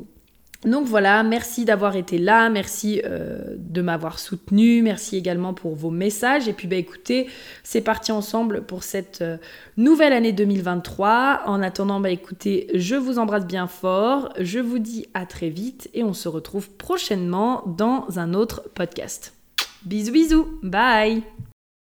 donc voilà, merci d'avoir été là, merci euh, de m'avoir soutenu, merci également pour vos messages. Et puis bah écoutez, c'est parti ensemble pour cette euh, nouvelle année 2023. En attendant, bah écoutez, je vous embrasse bien fort, je vous dis à très vite et on se retrouve prochainement dans un autre podcast. Bisous bisous, bye